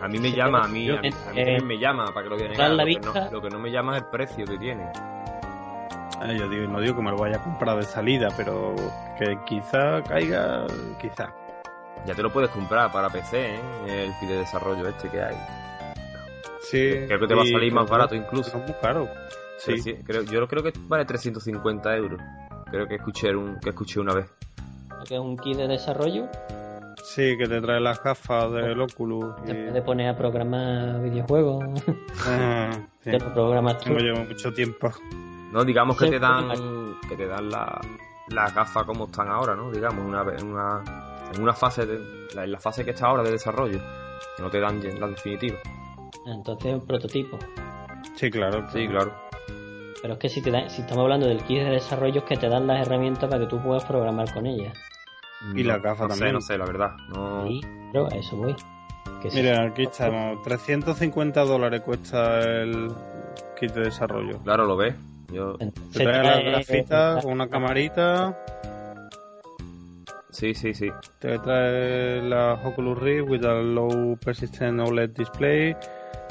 A mí me llama, a mí, a mí, me llama para que lo quieran. Lo, que no, lo que no me llama es el precio que tiene. Eh, yo digo, no digo que me lo vaya a comprar de salida, pero que quizá caiga, quizá. Ya te lo puedes comprar para PC, ¿eh? El kit de desarrollo este que hay. Sí. Creo que te va a salir más barato incluso. Es muy caro. Sí, sí. Creo, yo creo que vale 350 euros. Creo que escuché, un, que escuché una vez. ¿Que es un kit de desarrollo? Sí, que te trae las gafas del Oculus. Te puede poner a programar videojuegos. Ah, sí. Te lo programas tú. Me lleva mucho tiempo. No, digamos que Sí, te dan pues, que te dan la- las gafas como están ahora, ¿no? Digamos, una, en una, en una fase de, la- en la fase que está ahora de desarrollo, que no te dan la definitiva. Entonces un prototipo. Sí, claro. Sí, claro. Pero es que si, te da- si estamos hablando del kit de desarrollo es que te dan las herramientas para que tú puedas programar con ellas. Y No, las gafas no sé, también. no sé, la verdad. No, Sí, pero a eso voy. Que sí. Mira, aquí estamos. 350 dólares cuesta el kit de desarrollo. Claro, lo ves. Yo, Te trae las trae- grafitas con una camarita. sí, sí, sí. Te trae la Oculus Rift with a low persistent OLED display,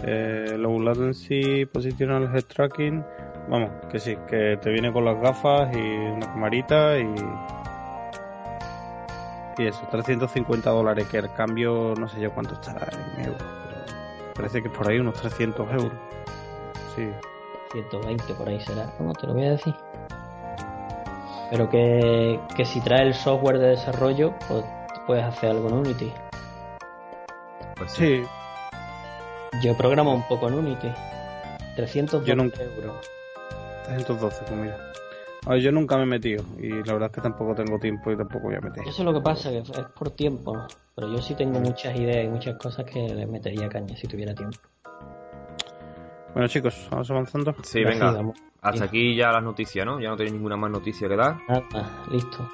eh, low latency, positional head tracking. Vamos, que sí, que te viene con las gafas y una camarita y. Y eso, 350 dólares, que el cambio no sé yo cuánto estará en euros, pero parece que es por ahí unos 300 euros. Sí. 120 por ahí será. ¿Cómo te lo voy a decir? Pero que, que si trae el software de desarrollo, pues puedes hacer algo en Unity. Pues sí. Sí, Yo programo un poco en Unity. 312 Yo nunca- euros. 312, pues mira. A ver, yo nunca me he metido y la verdad es que tampoco tengo tiempo y tampoco voy a meter. Eso es lo que pasa, que es por tiempo. Pero yo sí tengo muchas ideas y muchas cosas que le metería caña si tuviera tiempo. Bueno chicos, vamos avanzando. Sí, venga. vamos. Hasta aquí ya las noticias, ¿no? Ya no tenéis ninguna más noticia que dar. Nada, listo.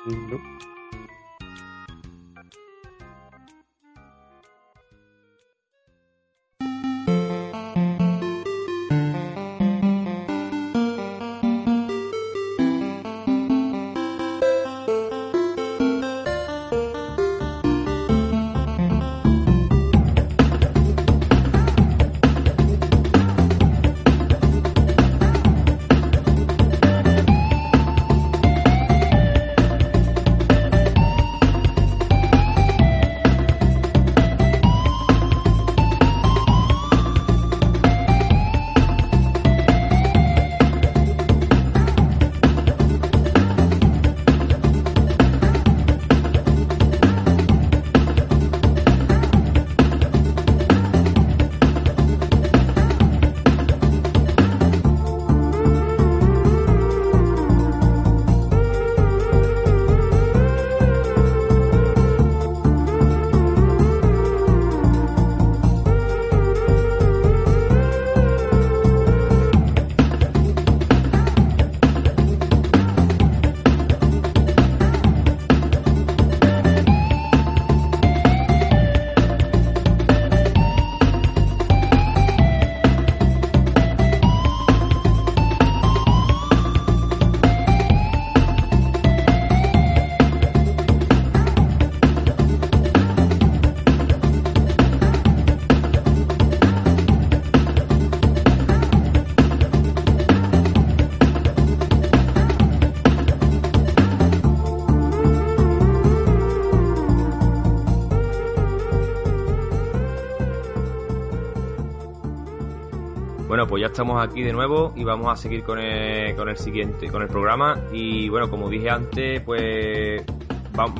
Ya estamos aquí de nuevo y vamos a seguir con el, con el siguiente, con el programa. Y bueno, como dije antes, pues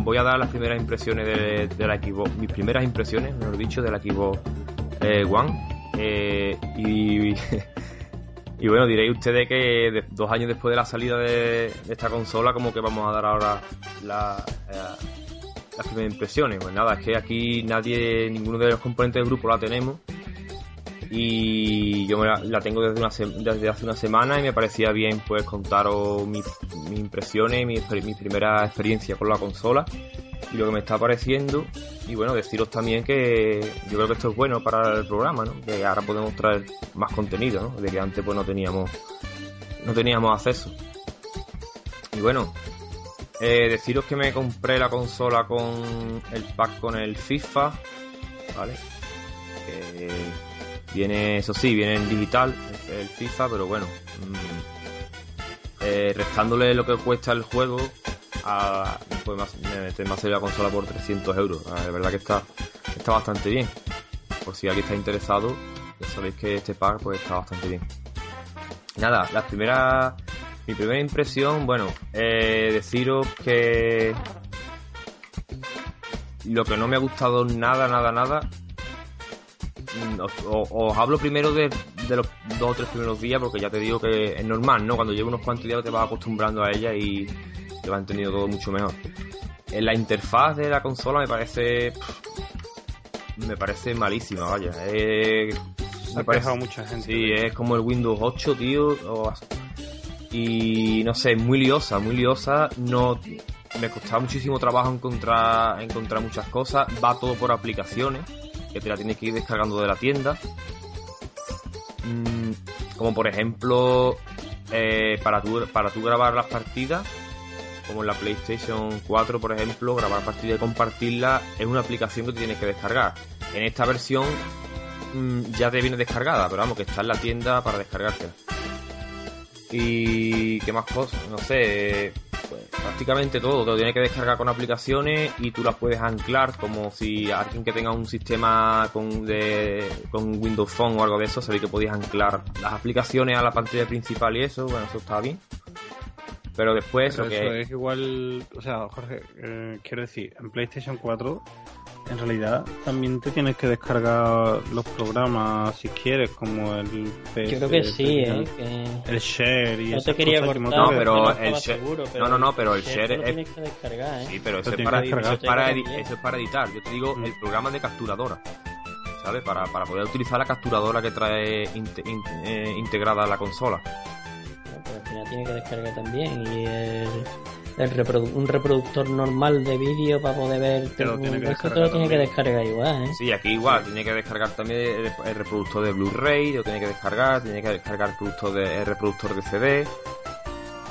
voy a dar las primeras impresiones de, de la Xbox, mis primeras impresiones, mejor dicho, de la Xbox eh, One. Eh, y, bueno, diréis ustedes que dos años después de la salida de, esta consola, como que vamos a dar ahora eh, las primeras impresiones. Pues nada, es que aquí nadie, ninguno de los componentes del grupo la tenemos y yo la, tengo desde, hace una semana y me parecía bien pues contaros mis, mis impresiones, mi, exper- mi primera experiencia con la consola y lo que me está pareciendo y bueno deciros también que yo creo que esto es bueno para el programa, ¿no? que ahora podemos traer más contenido, ¿no? de que antes pues no teníamos no teníamos acceso y bueno eh, deciros que me compré la consola con el pack con el FIFA, ¿vale? Eh, viene, eso sí, viene en digital el FIFA, pero bueno, mm, eh, restándole lo que cuesta el juego, a, pues más, me, me la consola por 300 euros. La verdad que está, está bastante bien. Por si alguien está interesado, ya sabéis que este pack pues está bastante bien. Nada, la primera mi primera impresión, bueno, eh, deciros que lo que no me ha gustado nada, nada, nada. Mm, os, hablo primero de, los dos o tres primeros días, porque ya te digo que es normal, ¿no? Cuando llevo unos cuantos días te vas acostumbrando a ella y te vas entendiendo todo mucho mejor. En la interfaz de la consola me parece. Me parece malísima, vaya. me parece, mucha gente. Sí, es como el Windows 8, tío. y no sé, muy liosa, muy liosa. No, me costaba muchísimo trabajo encontrar, encontrar muchas cosas. Va todo por aplicaciones, que te la tienes que ir descargando de la tienda. Mm, como por ejemplo, eh, para, tu, para tú grabar las partidas, como en la PlayStation 4, por ejemplo, grabar partidas y compartirla es una aplicación que tienes que descargar. En esta versión mm, ya te viene descargada, pero vamos, que está en la tienda para descargártela. Y qué más cosas, no sé, pues, prácticamente todo, te lo tienes que descargar con aplicaciones y tú las puedes anclar como si alguien que tenga un sistema con, de, con Windows Phone o algo de eso, sabéis que podías anclar las aplicaciones a la pantalla principal y eso, bueno, eso está bien. Pero después... eso es igual, o sea, Jorge, eh, quiero decir, en PlayStation 4 en realidad también te tienes que descargar los programas si quieres, como el PS, Yo creo que sí, eh, el share y no te quería cortar, no, pero el share, no, no, no, pero el share, es tienes que descargar, ¿eh? Sí, pero eso es, para, eso es, para, eso es para editar. Yo te digo mm. el programa de capturadora. ¿Sabes? Para, para poder utilizar la capturadora que trae eh, integrada a la consola. pero al final tiene que descargar también y el un reproductor normal de vídeo para poder ver te lo tiene que lo tiene que descargar igual ¿eh? sí aquí igual tiene que descargar también el, reproductor de Blu-ray lo tiene que descargar tiene que descargar el reproductor de, el reproductor de CD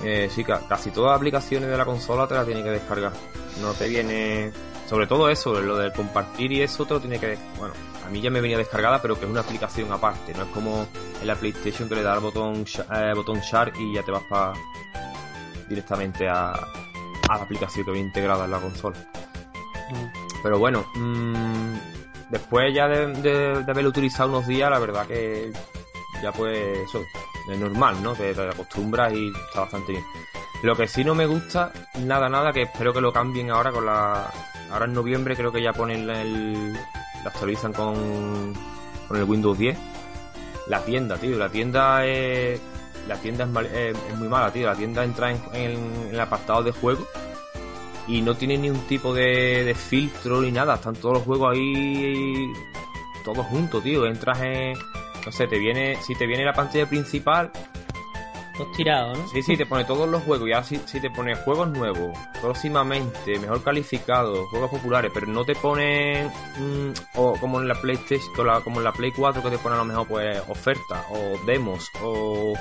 eh, sí casi todas las aplicaciones de la consola te la tiene que descargar. No te viene sobre todo eso lo del compartir y eso te lo tiene que bueno a mí ya me venía descargada pero que es una aplicación aparte no es como en la PlayStation que le da el botón eh, botón share y ya te vas para directamente a, a la aplicación que viene integrada en la consola. Pero bueno, mmm, después ya de, de, haberlo utilizado unos días, la verdad que ya pues eso, es normal, ¿no? Te, te, acostumbras y está bastante bien. Lo que sí no me gusta, nada, nada, que espero que lo cambien ahora con la... Ahora en noviembre creo que ya ponen el... La actualizan con, con el Windows 10. La tienda, tío, la tienda es la tienda es, muy mala, tío. La tienda entra en, el apartado de juego y no tiene ni un tipo de, filtro ni nada. Están todos los juegos ahí, todos juntos, tío. Entras en, no sé, te viene, si te viene la pantalla principal, Todo tirado, ¿no? Sí, sí, te pone todos los juegos. Y ahora sí, te pone juegos nuevos, próximamente, mejor calificados, juegos populares, pero no te pone mm, o como en la PlayStation, como en la Play 4 que te pone a lo mejor pues ofertas o demos o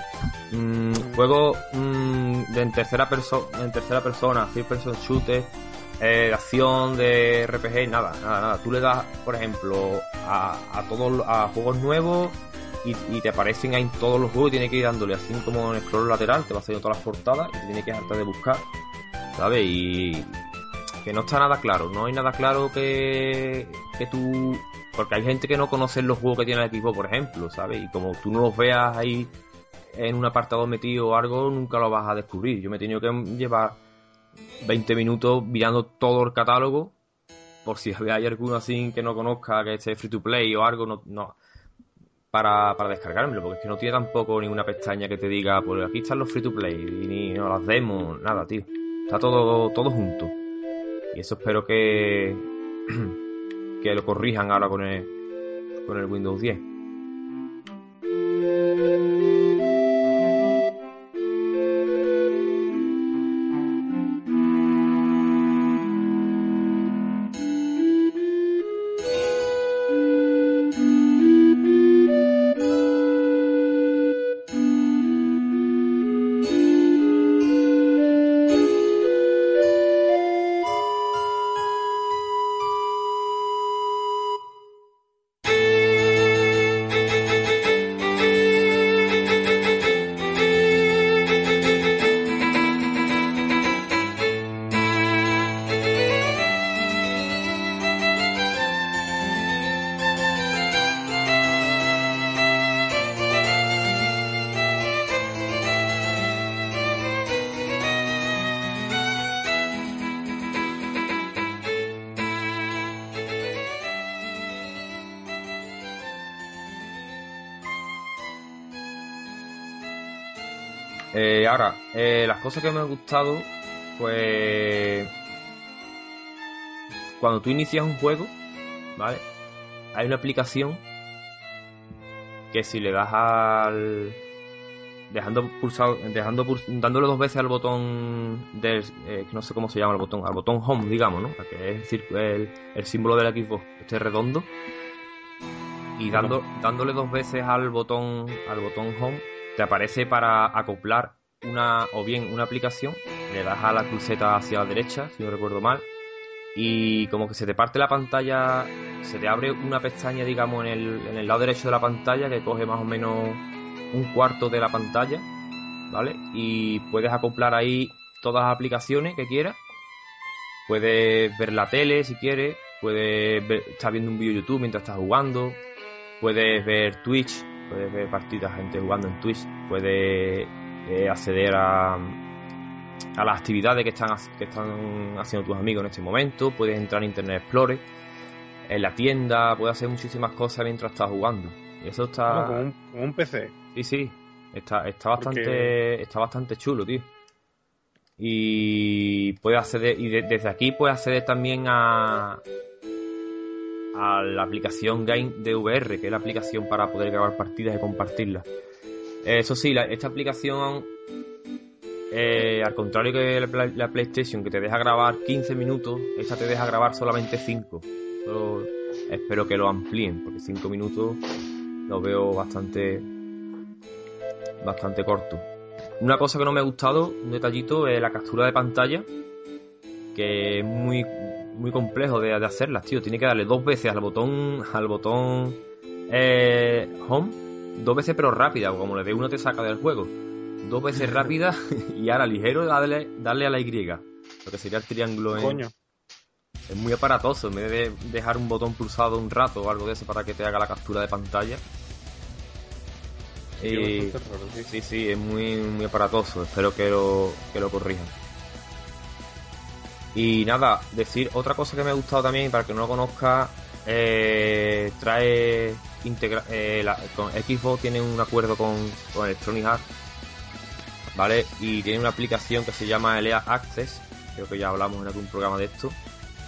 mm, juegos mm, de en tercera persona, en tercera persona, first person shooter, eh, de acción, de RPG, nada, nada, nada. Tú le das, por ejemplo, a, a todos a juegos nuevos y, te aparecen ahí todos los juegos y tienes que ir dándole así como en el scroll lateral, te va haciendo todas las portadas y te tienes que dejarte de buscar, ¿sabes? Y que no está nada claro, no hay nada claro que, que tú... Porque hay gente que no conoce los juegos que tiene el equipo, por ejemplo, ¿sabes? Y como tú no los veas ahí en un apartado metido o algo, nunca lo vas a descubrir. Yo me he tenido que llevar 20 minutos mirando todo el catálogo por si hay alguno así que no conozca, que esté free to play o algo, no, no para, para descargármelo, porque es que no tiene tampoco ninguna pestaña que te diga, pues aquí están los free to play, ni no, las demos, nada, tío. Está todo, todo junto. Y eso espero que, que lo corrijan ahora con el, con el Windows 10. Cosas que me han gustado, pues. Cuando tú inicias un juego, ¿vale? Hay una aplicación que si le das al. Dejando pulsado, dejando dándole dos veces al botón del, eh, no sé cómo se llama el botón, al botón home, digamos, ¿no? Que es el, el símbolo del equipo este redondo. Y dando, dándole dos veces al botón, al botón home, te aparece para acoplar una o bien una aplicación, le das a la cruceta hacia la derecha, si no recuerdo mal, y como que se te parte la pantalla, se te abre una pestaña, digamos, en el, en el lado derecho de la pantalla que coge más o menos un cuarto de la pantalla, ¿vale? Y puedes acoplar ahí todas las aplicaciones que quieras. Puedes ver la tele si quieres, puedes estar viendo un vídeo YouTube mientras estás jugando, puedes ver Twitch puedes ver partidas, gente jugando en Twitch, puedes eh, acceder a, a las actividades que están, que están haciendo tus amigos en este momento, puedes entrar en Internet Explorer, en la tienda, puedes hacer muchísimas cosas mientras estás jugando. Y eso está... como, un, PC. Sí, sí, está, está, bastante, está bastante chulo, tío. Y puedes acceder, y desde aquí puedes acceder también a, a la aplicación Game DVR, que es la aplicación para poder grabar partidas y compartirlas. Eso sí, esta aplicación, eh, al contrario que la, PlayStation, que te deja grabar 15 minutos, esta te deja grabar solamente 5. espero que lo amplíen, porque 5 minutos lo veo bastante, bastante corto. Una cosa que no me ha gustado, un detallito, es la captura de pantalla, que es muy, muy complejo de, hacerlas, tío. Tiene que darle dos veces al botón, al botón eh, home, dos veces pero rápida, como le de uno te saca del juego. Dos veces rápida y ahora ligero darle, darle a la Y, lo que sería el triángulo en... Coño. Es muy aparatoso, en vez de dejar un botón pulsado un rato o algo de eso para que te haga la captura de pantalla. Sí, sí, sí, es muy, muy aparatoso. Espero que lo, que lo corrijan. Y nada, decir otra cosa que me ha gustado también, para que no lo conozca, eh, trae integra eh, con Xbox tiene un acuerdo con, con Electronic Arts, ¿vale? Y tiene una aplicación que se llama ELEA Access, creo que ya hablamos en algún programa de esto.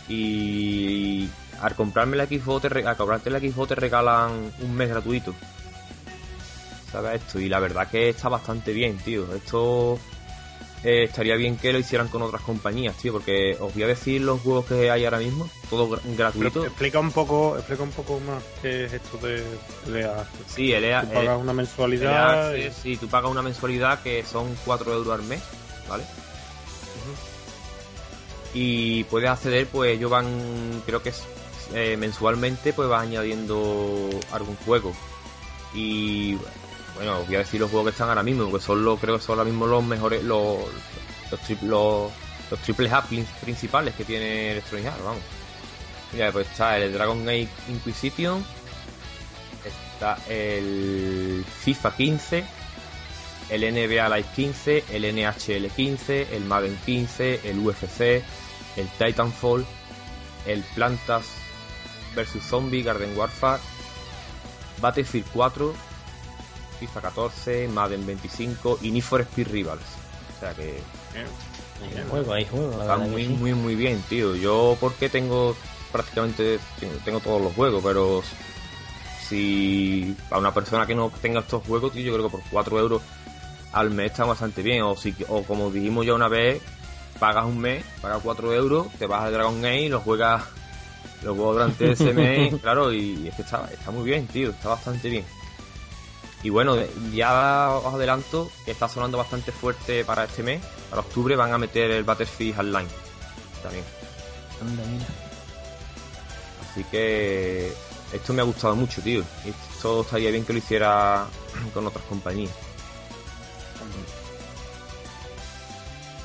Y al comprarme la Xbox, te, al comprarte la Xbox te regalan un mes gratuito. ¿Sabes esto? Y la verdad que está bastante bien, tío. Esto eh, estaría bien que lo hicieran con otras compañías, tío, porque os voy a decir los juegos que hay ahora mismo, todo gratuito. explica un poco, explica un poco más qué es esto de EA. Sí, el EA, tú pagas una mensualidad. Sí, tú pagas una mensualidad que son 4 euros al mes, ¿vale? Y puedes acceder, pues ellos van, creo que es eh, mensualmente, pues vas añadiendo algún juego. Y bueno, voy a decir los juegos que están ahora mismo, porque son los, creo que son ahora mismo los mejores, los, los, los, triple A principales que tiene Electronic Arts, vamos. Mira, pues está el Dragon Age Inquisition, está el FIFA 15, el NBA Live 15, el NHL 15, el Madden 15, el UFC, el Titanfall, el Plantas vs Zombie Garden Warfare, Battlefield 4, FIFA 14, Madden 25 y Need for Speed Rivals. O sea que. Hay juego, hay juego. Está muy, muy, muy bien, tío. Yo, porque tengo prácticamente. Tengo, todos los juegos, pero. Si. Para una persona que no tenga estos juegos, tío, yo creo que por 4 euros al mes está bastante bien. O, si, o como dijimos ya una vez, pagas un mes, pagas 4 euros, te vas al Dragon Age y lo juegas. Lo juego durante ese mes, claro, y es que está, está muy bien, tío, está bastante bien. Y bueno, ya os adelanto que está sonando bastante fuerte para este mes. Para octubre van a meter el Battlefield Online también. Así que esto me ha gustado mucho, tío. Esto estaría bien que lo hiciera con otras compañías.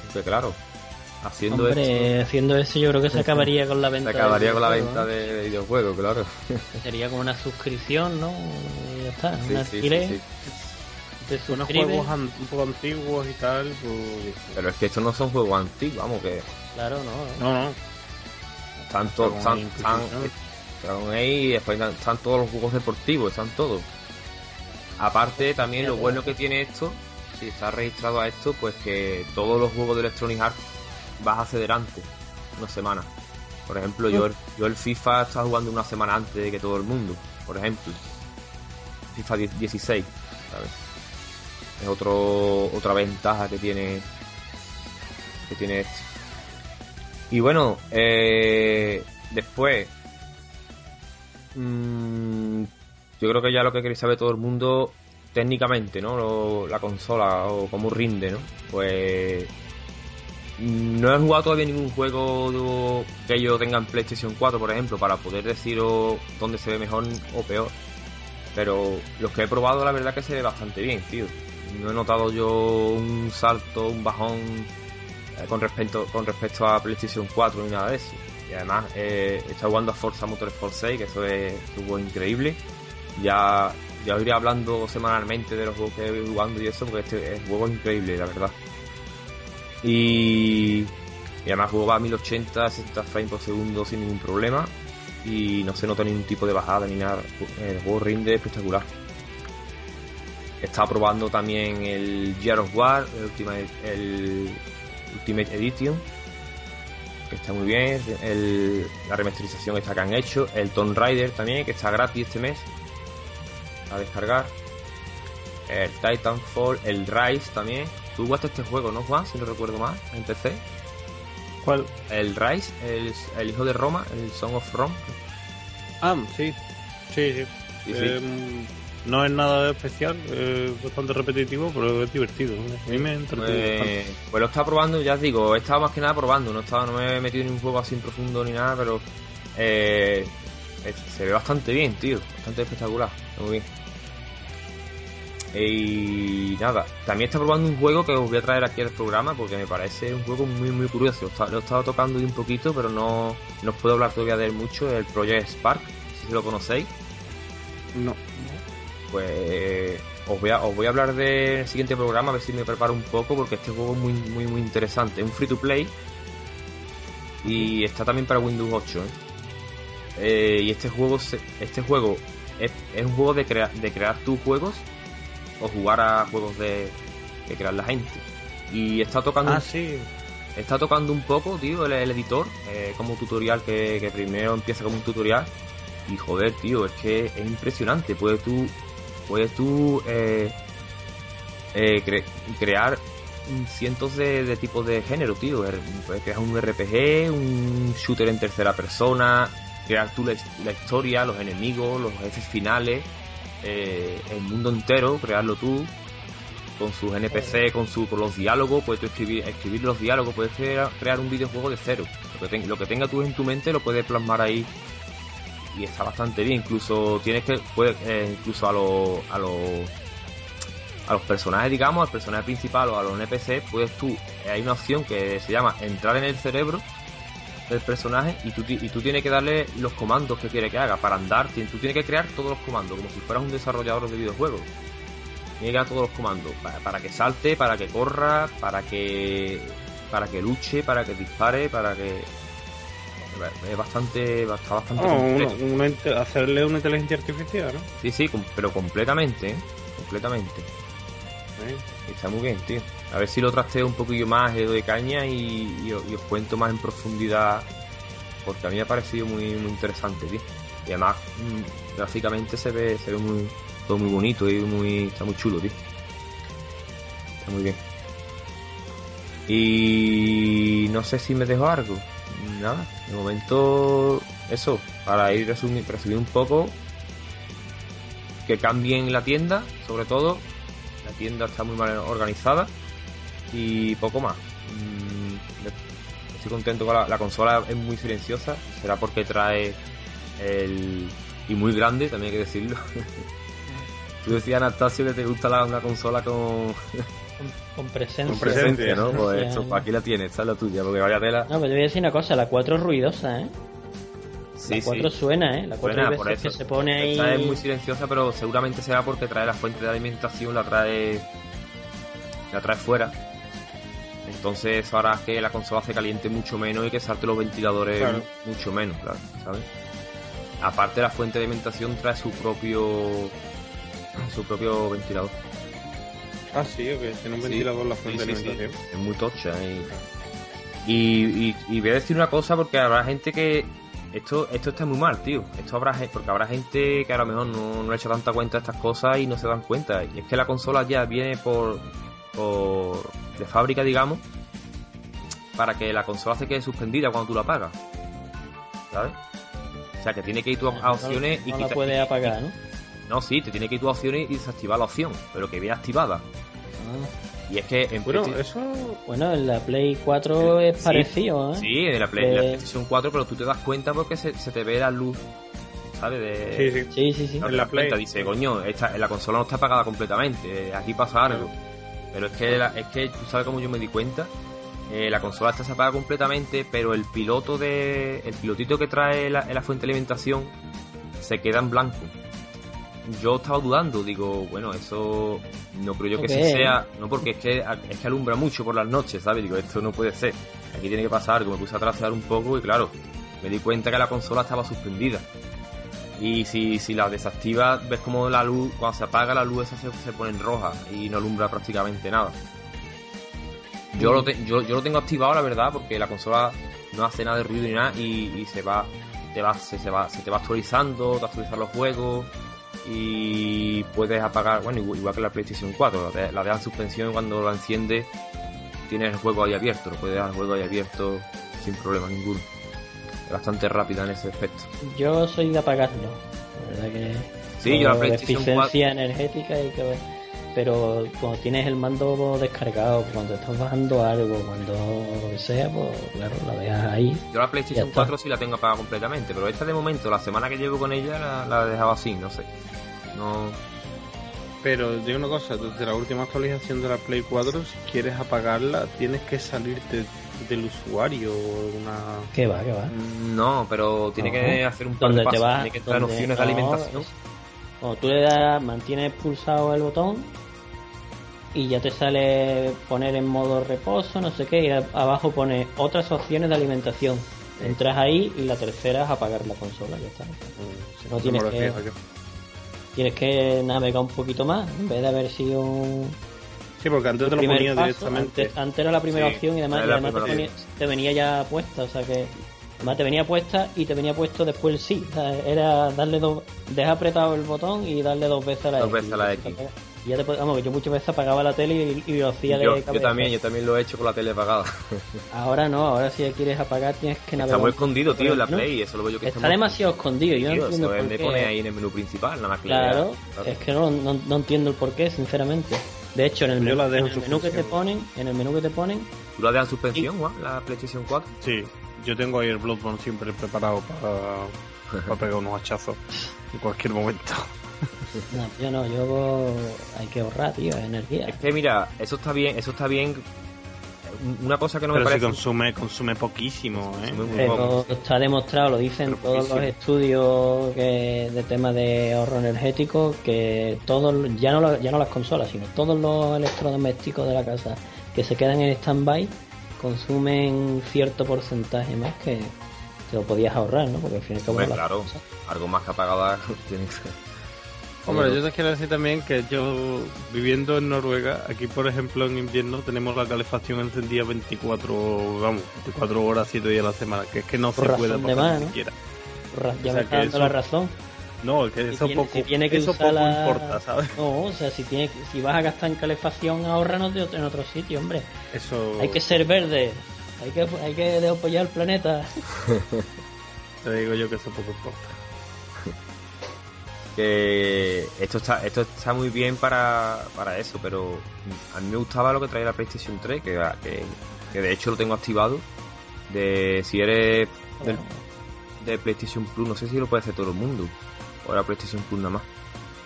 Porque claro, haciendo Hombre, haciendo eso yo creo que se acabaría con la venta. Se acabaría con la venta de videojuegos, claro. Sería como una suscripción, ¿no? Y ya está, sí, una sí, sí, sí. Unos juegos un poco antiguos y tal, pues... Pero es que estos no son juegos antiguos, vamos que... Claro, no. No, no. Están todos... Están, están, Age, después están todos los juegos deportivos, están todos. Aparte, también lo bueno que tiene esto si estás registrado a esto, pues que todos los juegos de Electronic Arts vas a antes, una semana. Por ejemplo, yo, yo el FIFA está jugando una semana antes de que todo el mundo, por ejemplo. FIFA 16, ¿sabes? Es otro, otra ventaja que tiene que tiene este. Y bueno, eh, después mmm, yo creo que ya lo que queréis saber todo el mundo técnicamente, ¿no? la consola o cómo rinde, ¿no? Pues no he jugado todavía ningún juego que yo tenga en PlayStation 4, por ejemplo, para poder deciros dónde se ve mejor o peor. Pero los que he probado, la verdad que se ve bastante bien, tío. No he notado yo un salto, un bajón con respecto con respecto a PlayStation 4 ni nada de eso. Y además eh, estado jugando a Forza Motorsport 6, que eso es un increíble. Ya, ya iré hablando semanalmente de los juegos que he jugando y eso, porque este es juego increíble, la verdad. Y, y además juego a 1080, 60 frames por segundo sin ningún problema. Y no se nota ningún tipo de bajada ni nada. El juego rinde espectacular. Está probando también el Gear of War, el Ultimate Edition, que está muy bien. El, la remasterización esta que han hecho. El Tomb Raider también, que está gratis este mes a descargar. El Titanfall, el Rise también. Tú jugaste este juego, ¿no, Juan? Si no recuerdo más, en PC. ¿Cuál? El Rise, el, hijo de Roma, el Song of Rome. Ah, sí. Sí, sí. Em, no es nada especial, es bastante repetitivo, pero es divertido. A mí me pues, pues, lo está probando, ya os digo, he estado más que nada probando, no, estaba, no me he metido en un juego así profundo ni nada, pero eh, se ve bastante bien, tío, bastante espectacular, muy bien. Y nada, también está probando un juego que os voy a traer aquí al programa porque me parece un juego muy muy curioso. Lo he estado tocando un poquito, pero no, no os puedo hablar todavía de él mucho. El Project Spark, si lo conocéis. No. Pues os voy, a, os voy a hablar del siguiente programa, a ver si me preparo un poco, porque este juego es muy muy muy interesante. Es un free to play y está también para Windows 8. ¿eh? Eh, y este juego, este juego es, un juego de, de crear tus juegos o jugar a juegos de que crear la gente. Y está tocando. Ah, sí. Está tocando un poco, tío, el, editor, eh, como tutorial que, primero empieza como un tutorial. Y joder, tío, es que es impresionante. Puedes tú, puedes tú eh, eh, crear cientos de, tipos de género, tío. Er, puedes crear un RPG, un shooter en tercera persona, crear tú la, la historia, los enemigos, los jefes finales eh, el mundo entero, crearlo tú, con sus NPC, con, su, con los diálogos, puedes escribir, escribir los diálogos, puedes crear, un videojuego de cero. Lo que, lo que tenga tú en tu mente lo puedes plasmar ahí y está bastante bien. Incluso tienes que, puedes, eh, incluso a los, a los, a los personajes, digamos, al personaje principal o a los NPC, puedes tú, hay una opción que se llama entrar en el cerebro del personaje y tú, y tú tienes que darle los comandos que quiere que haga para andar. Tú tienes que crear todos los comandos, como si fueras un desarrollador de videojuegos. Tienes que dar todos los comandos para, que salte, para que corra, para que para que luche, para que dispare, para que es bastante está bastante hacerle una inteligencia artificial, ¿no? Sí, sí, pero completamente, ¿eh? completamente. Está muy bien, tío. A ver si lo trasteo un poquillo más, doy caña y, os cuento más en profundidad. Porque a mí me ha parecido muy, muy interesante, tío. Y además, mm, gráficamente se ve, se ve muy, todo muy bonito y muy, está muy chulo, tío. Está muy bien. Y no sé si me dejo algo. Nada, de momento, eso, para ir resumir, resumir un poco, que cambien la tienda, sobre todo, la tienda está muy mal organizada y poco más. Mm, estoy contento con la, consola, es muy silenciosa, será porque trae el... y muy grande, también hay que decirlo. Tú decías, Anastasio, que te gusta la, una consola con... Con presencia. Con presencia, ¿no? Pues esto, aquí la tienes, esta es la tuya, porque vaya tela. No, pero te voy a decir una cosa, la 4 es ruidosa, ¿eh? la 4 suena, ¿eh? La 4 por eso. que se pone ahí. Esta es muy silenciosa, pero seguramente será porque trae la fuente de alimentación, la trae. la trae fuera. Entonces eso hará que la consola se caliente mucho menos y que salte los ventiladores mucho menos, claro, ¿sabes? Aparte la fuente de alimentación trae su propio. su propio ventilador. Ah, sí, que tiene un ventilador la fuente de alimentación. Es muy tocha. Y, y, voy a decir una cosa porque habrá gente que. Esto, esto está muy mal, tío. Esto habrá porque habrá gente que a lo mejor no, no le echa tanta cuenta de estas cosas y no se dan cuenta. Y es que la consola ya viene por, por de fábrica, digamos, para que la consola se quede suspendida cuando tú la apagas. ¿Sabes? O sea, que tiene que ir tu a opciones y no la puedes apagar, ¿no? No, sí, te tiene que ir tu a opciones y desactivar la opción, pero que viene activada. Ah. Y es que en bueno, eso... bueno, en la Play 4 es parecido, ¿eh? Sí, en la Play, la PlayStation 4, pero tú te das cuenta porque se, te ve la luz, ¿sabes? De... Sí, sí, sí. En la Play. dice, coño, esta, la consola no está apagada completamente, aquí pasa algo. Pero es que, es que tú sabes cómo yo me di cuenta eh, la consola está separada completamente, pero el piloto de. el pilotito que trae la, la fuente de alimentación se queda en blanco. Yo estaba dudando, digo, bueno, eso no creo yo que sí sea, no porque es que, es que alumbra mucho por las noches, ¿sabes? Digo, esto no puede ser. Aquí tiene que pasar algo. Me puse a trasear un poco y claro, me di cuenta que la consola estaba suspendida. Y si, si la desactivas, ves como la luz, cuando se apaga la luz esa se, se pone en roja y no alumbra prácticamente nada. Yo lo, yo, yo lo tengo activado, la verdad, porque la consola no hace nada de ruido ni nada y, se va, te va, se, se, va, se te va actualizando, te actualizan los juegos y puedes apagar, bueno, igual, que la PlayStation 4, la, de, la dejan suspensión cuando la enciende tienes el juego ahí abierto, lo puedes dejar el juego ahí abierto sin problema ninguno. Bastante rápida en ese aspecto. Yo soy de apagarlo, la verdad que... Sí, yo la PlayStation 4... energética y que pero cuando tienes el mando descargado, cuando estás bajando algo, cuando lo que sea, pues claro, la dejas ahí. Yo la PlayStation 4 sí la tengo apagada completamente, pero esta de momento, la semana que llevo con ella, la, la he dejado así, no sé. No. Pero digo una cosa, desde la última actualización de la Play 4, si quieres apagarla, tienes que salirte del usuario una... ¿Qué va, qué va? No, pero tiene que hacer un par de pasos, tiene que entrar en opciones de alimentación. Cuando tú le das, mantienes pulsado el botón y ya te sale poner en modo reposo, no sé qué, y abajo pone otras opciones de alimentación. Entras ahí y la tercera es apagar la consola, ya está. Mm, no tienes que, tienes que navegar un poquito más, en vez de haber sido un... Sí, porque antes te lo ponía directamente. Antes, era la primera opción y además, te, venía, ya puesta, o sea que... Además te venía puesta y te venía puesto después el sí. era darle dos... Dejar apretado el botón y darle dos veces a la dos veces a la X ya te, vamos, que yo muchas veces apagaba la tele y, lo hacía de yo, Yo también, yo también lo he hecho con la tele apagada. ahora no, ahora si quieres apagar tienes que navegar. Está muy escondido, tío, en la Play, eso lo veo yo que está, está demasiado escondido, yo no entiendo por qué. pone ahí en el menú principal, nada más que claro, es que no, no, entiendo el por qué, sinceramente. De hecho, en el, menú, en el menú que te ponen, en el menú que te ponen... ¿Tú la dejas en suspensión, Juan, la PlayStation 4? Sí, yo tengo ahí el Bloodborne siempre preparado para, para pegar unos hachazos en cualquier momento. No, yo no, yo hay que ahorrar, tío, energía. Es que mira, eso está bien, eso está bien. Una cosa que no me parece. Si consume, consume poquísimo, ¿eh? Pero está demostrado, lo dicen todos los estudios que, de tema de ahorro energético, que todos, ya no, ya no las consolas, sino todos los electrodomésticos de la casa que se quedan en stand-by consumen cierto porcentaje más que te lo podías ahorrar, ¿no? Porque al fin y al cabo. claro, algo más que apagada tiene que ser. Hombre, yo te quiero decir también que yo, viviendo en Noruega, aquí por ejemplo en invierno tenemos la calefacción encendida 24, vamos, 24 horas, 7 días a la semana, que es que no se puede pasar ni siquiera. Ya me está dando la razón. No, que eso poco, eso poco importa, ¿sabes? No, o sea, si, tiene, si vas a gastar en calefacción, ahorranos de otro, en otro sitio, hombre. Eso... Hay que ser verde, hay que, hay que apoyar el planeta. Te digo yo que eso poco importa que esto está esto está muy bien para, para eso, pero a mí me gustaba lo que traía la PlayStation 3, que, que, de hecho lo tengo activado, de si eres de PlayStation Plus, no sé si lo puede hacer todo el mundo, o la PlayStation Plus nada más.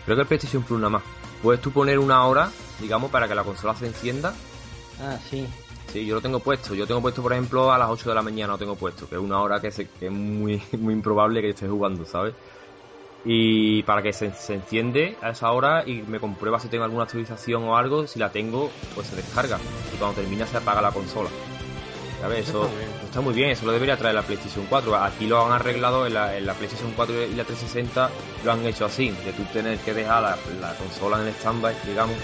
Creo que el PlayStation Plus nada más. Puedes tú poner una hora, digamos, para que la consola se encienda. Ah, sí. Sí, yo lo tengo puesto. Yo tengo puesto, por ejemplo, a las 8 de la mañana lo tengo puesto, que es una hora que, que es muy, muy improbable que esté jugando, ¿sabes? Y para que se, enciende a esa hora y me comprueba si tengo alguna actualización o algo, si la tengo, pues se descarga y cuando termina se apaga la consola. ¿Sabes? Eso está muy bien, eso lo debería traer la PlayStation 4. Aquí lo han arreglado en la, PlayStation 4 y la 360, lo han hecho así, de tú tener que dejar la, consola en el standby, digamos,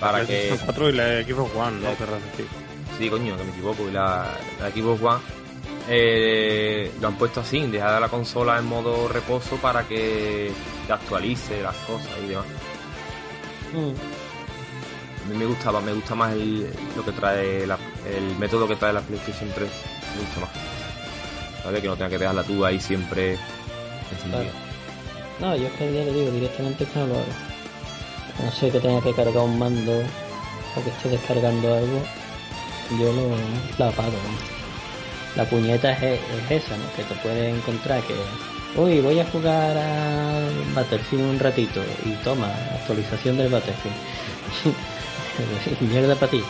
para que... 4 y la Xbox One, ¿no? Sí, coño, que me equivoco. Y la, la Xbox One eh, lo han puesto así, dejar la consola en modo reposo para que actualice las cosas y demás. Mm. A mí me gustaba, me gusta más el, lo que trae el método que trae la PlayStation 3. Me gusta más. ¿Sabes? Que no tenga que dejarla tú ahí siempre encendida. No, yo es que ya le digo directamente que no lo hago. No sé que tenga que cargar un mando o que esté descargando algo. Yo lo, la apago. La puñeta es, esa, ¿no? Que te puedes encontrar que uy, voy a jugar a Battlefield un ratito y toma, actualización del Battlefield. Mierda para ti,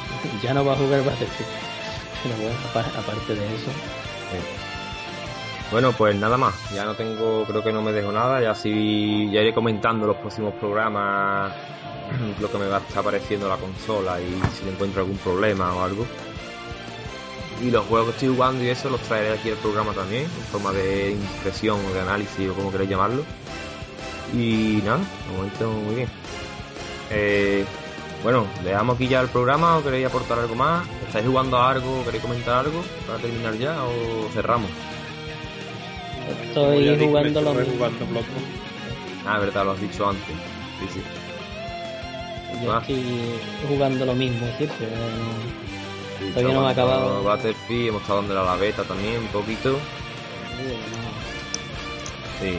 ya no va a jugar Battlefield. Bueno, aparte de eso. Bueno, pues nada más, ya no tengo, creo que no me dejo nada, ya sí, ya iré comentando los próximos programas lo que me va a estar apareciendo la consola y si encuentro algún problema o algo. Y los juegos que estoy jugando y eso los traeré aquí al programa también, en forma de impresión o de análisis o como queréis llamarlo. Y nada, de momento muy bien. Eh, bueno, dejamos aquí ya el programa o queréis aportar algo más. ¿Estáis jugando a algo queréis comentar algo para terminar ya o cerramos? Estoy jugando lo mismo. Ah, verdad, lo has dicho antes. Sí, sí. Yo ah. estoy jugando lo mismo siempre. Sí, Todavía no me ha acabado. Battlefield, hemos estado dando la beta también un poquito. Sí.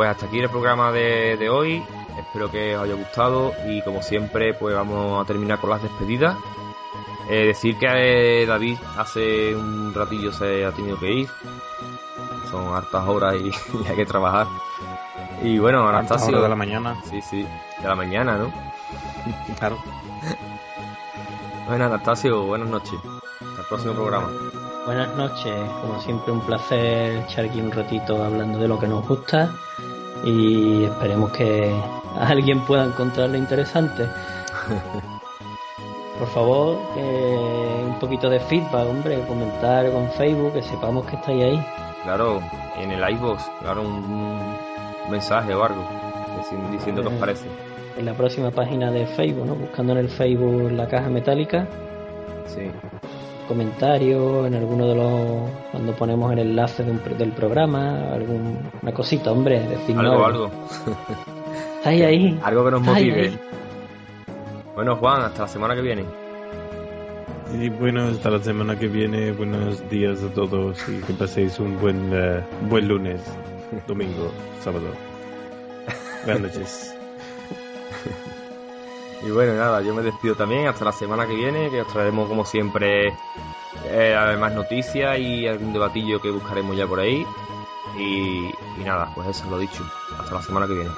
Pues hasta aquí el programa de, hoy. Espero que os haya gustado y como siempre, pues vamos a terminar con las despedidas. Eh, decir que eh, David hace un ratillo se ha tenido que ir. Son hartas horas y, hay que trabajar. Y bueno, Anastasio. de la mañana. Sí, sí, de la mañana, ¿no? Claro. bueno, Anastasio, buenas noches. Hasta el próximo programa. Buenas noches, como siempre un placer echar aquí un ratito hablando de lo que nos gusta y esperemos que alguien pueda encontrarlo interesante. Por favor, un poquito de feedback, hombre, comentar con Facebook, que sepamos que estáis ahí. Claro, en el iVoox, claro, un, mensaje o algo, diciendo qué os eh, parece. En la próxima página de Facebook, ¿no? Buscando en el Facebook la caja metálica. Sí comentario, en alguno de los. cuando ponemos el enlace del programa, alguna cosita, hombre, decirnos. Algo, algo. Estáis ahí. Algo que nos motive. Bueno, Juan, hasta la semana que viene. Y bueno, hasta la semana que viene. Buenos días a todos y que paséis un buen, uh, buen lunes, domingo, sábado. Buenas noches. Y bueno, nada, yo me despido también hasta la semana que viene, que os traeremos como siempre eh, más noticias y algún debatillo que buscaremos ya por ahí. Y, nada, pues eso es lo dicho. Hasta la semana que viene.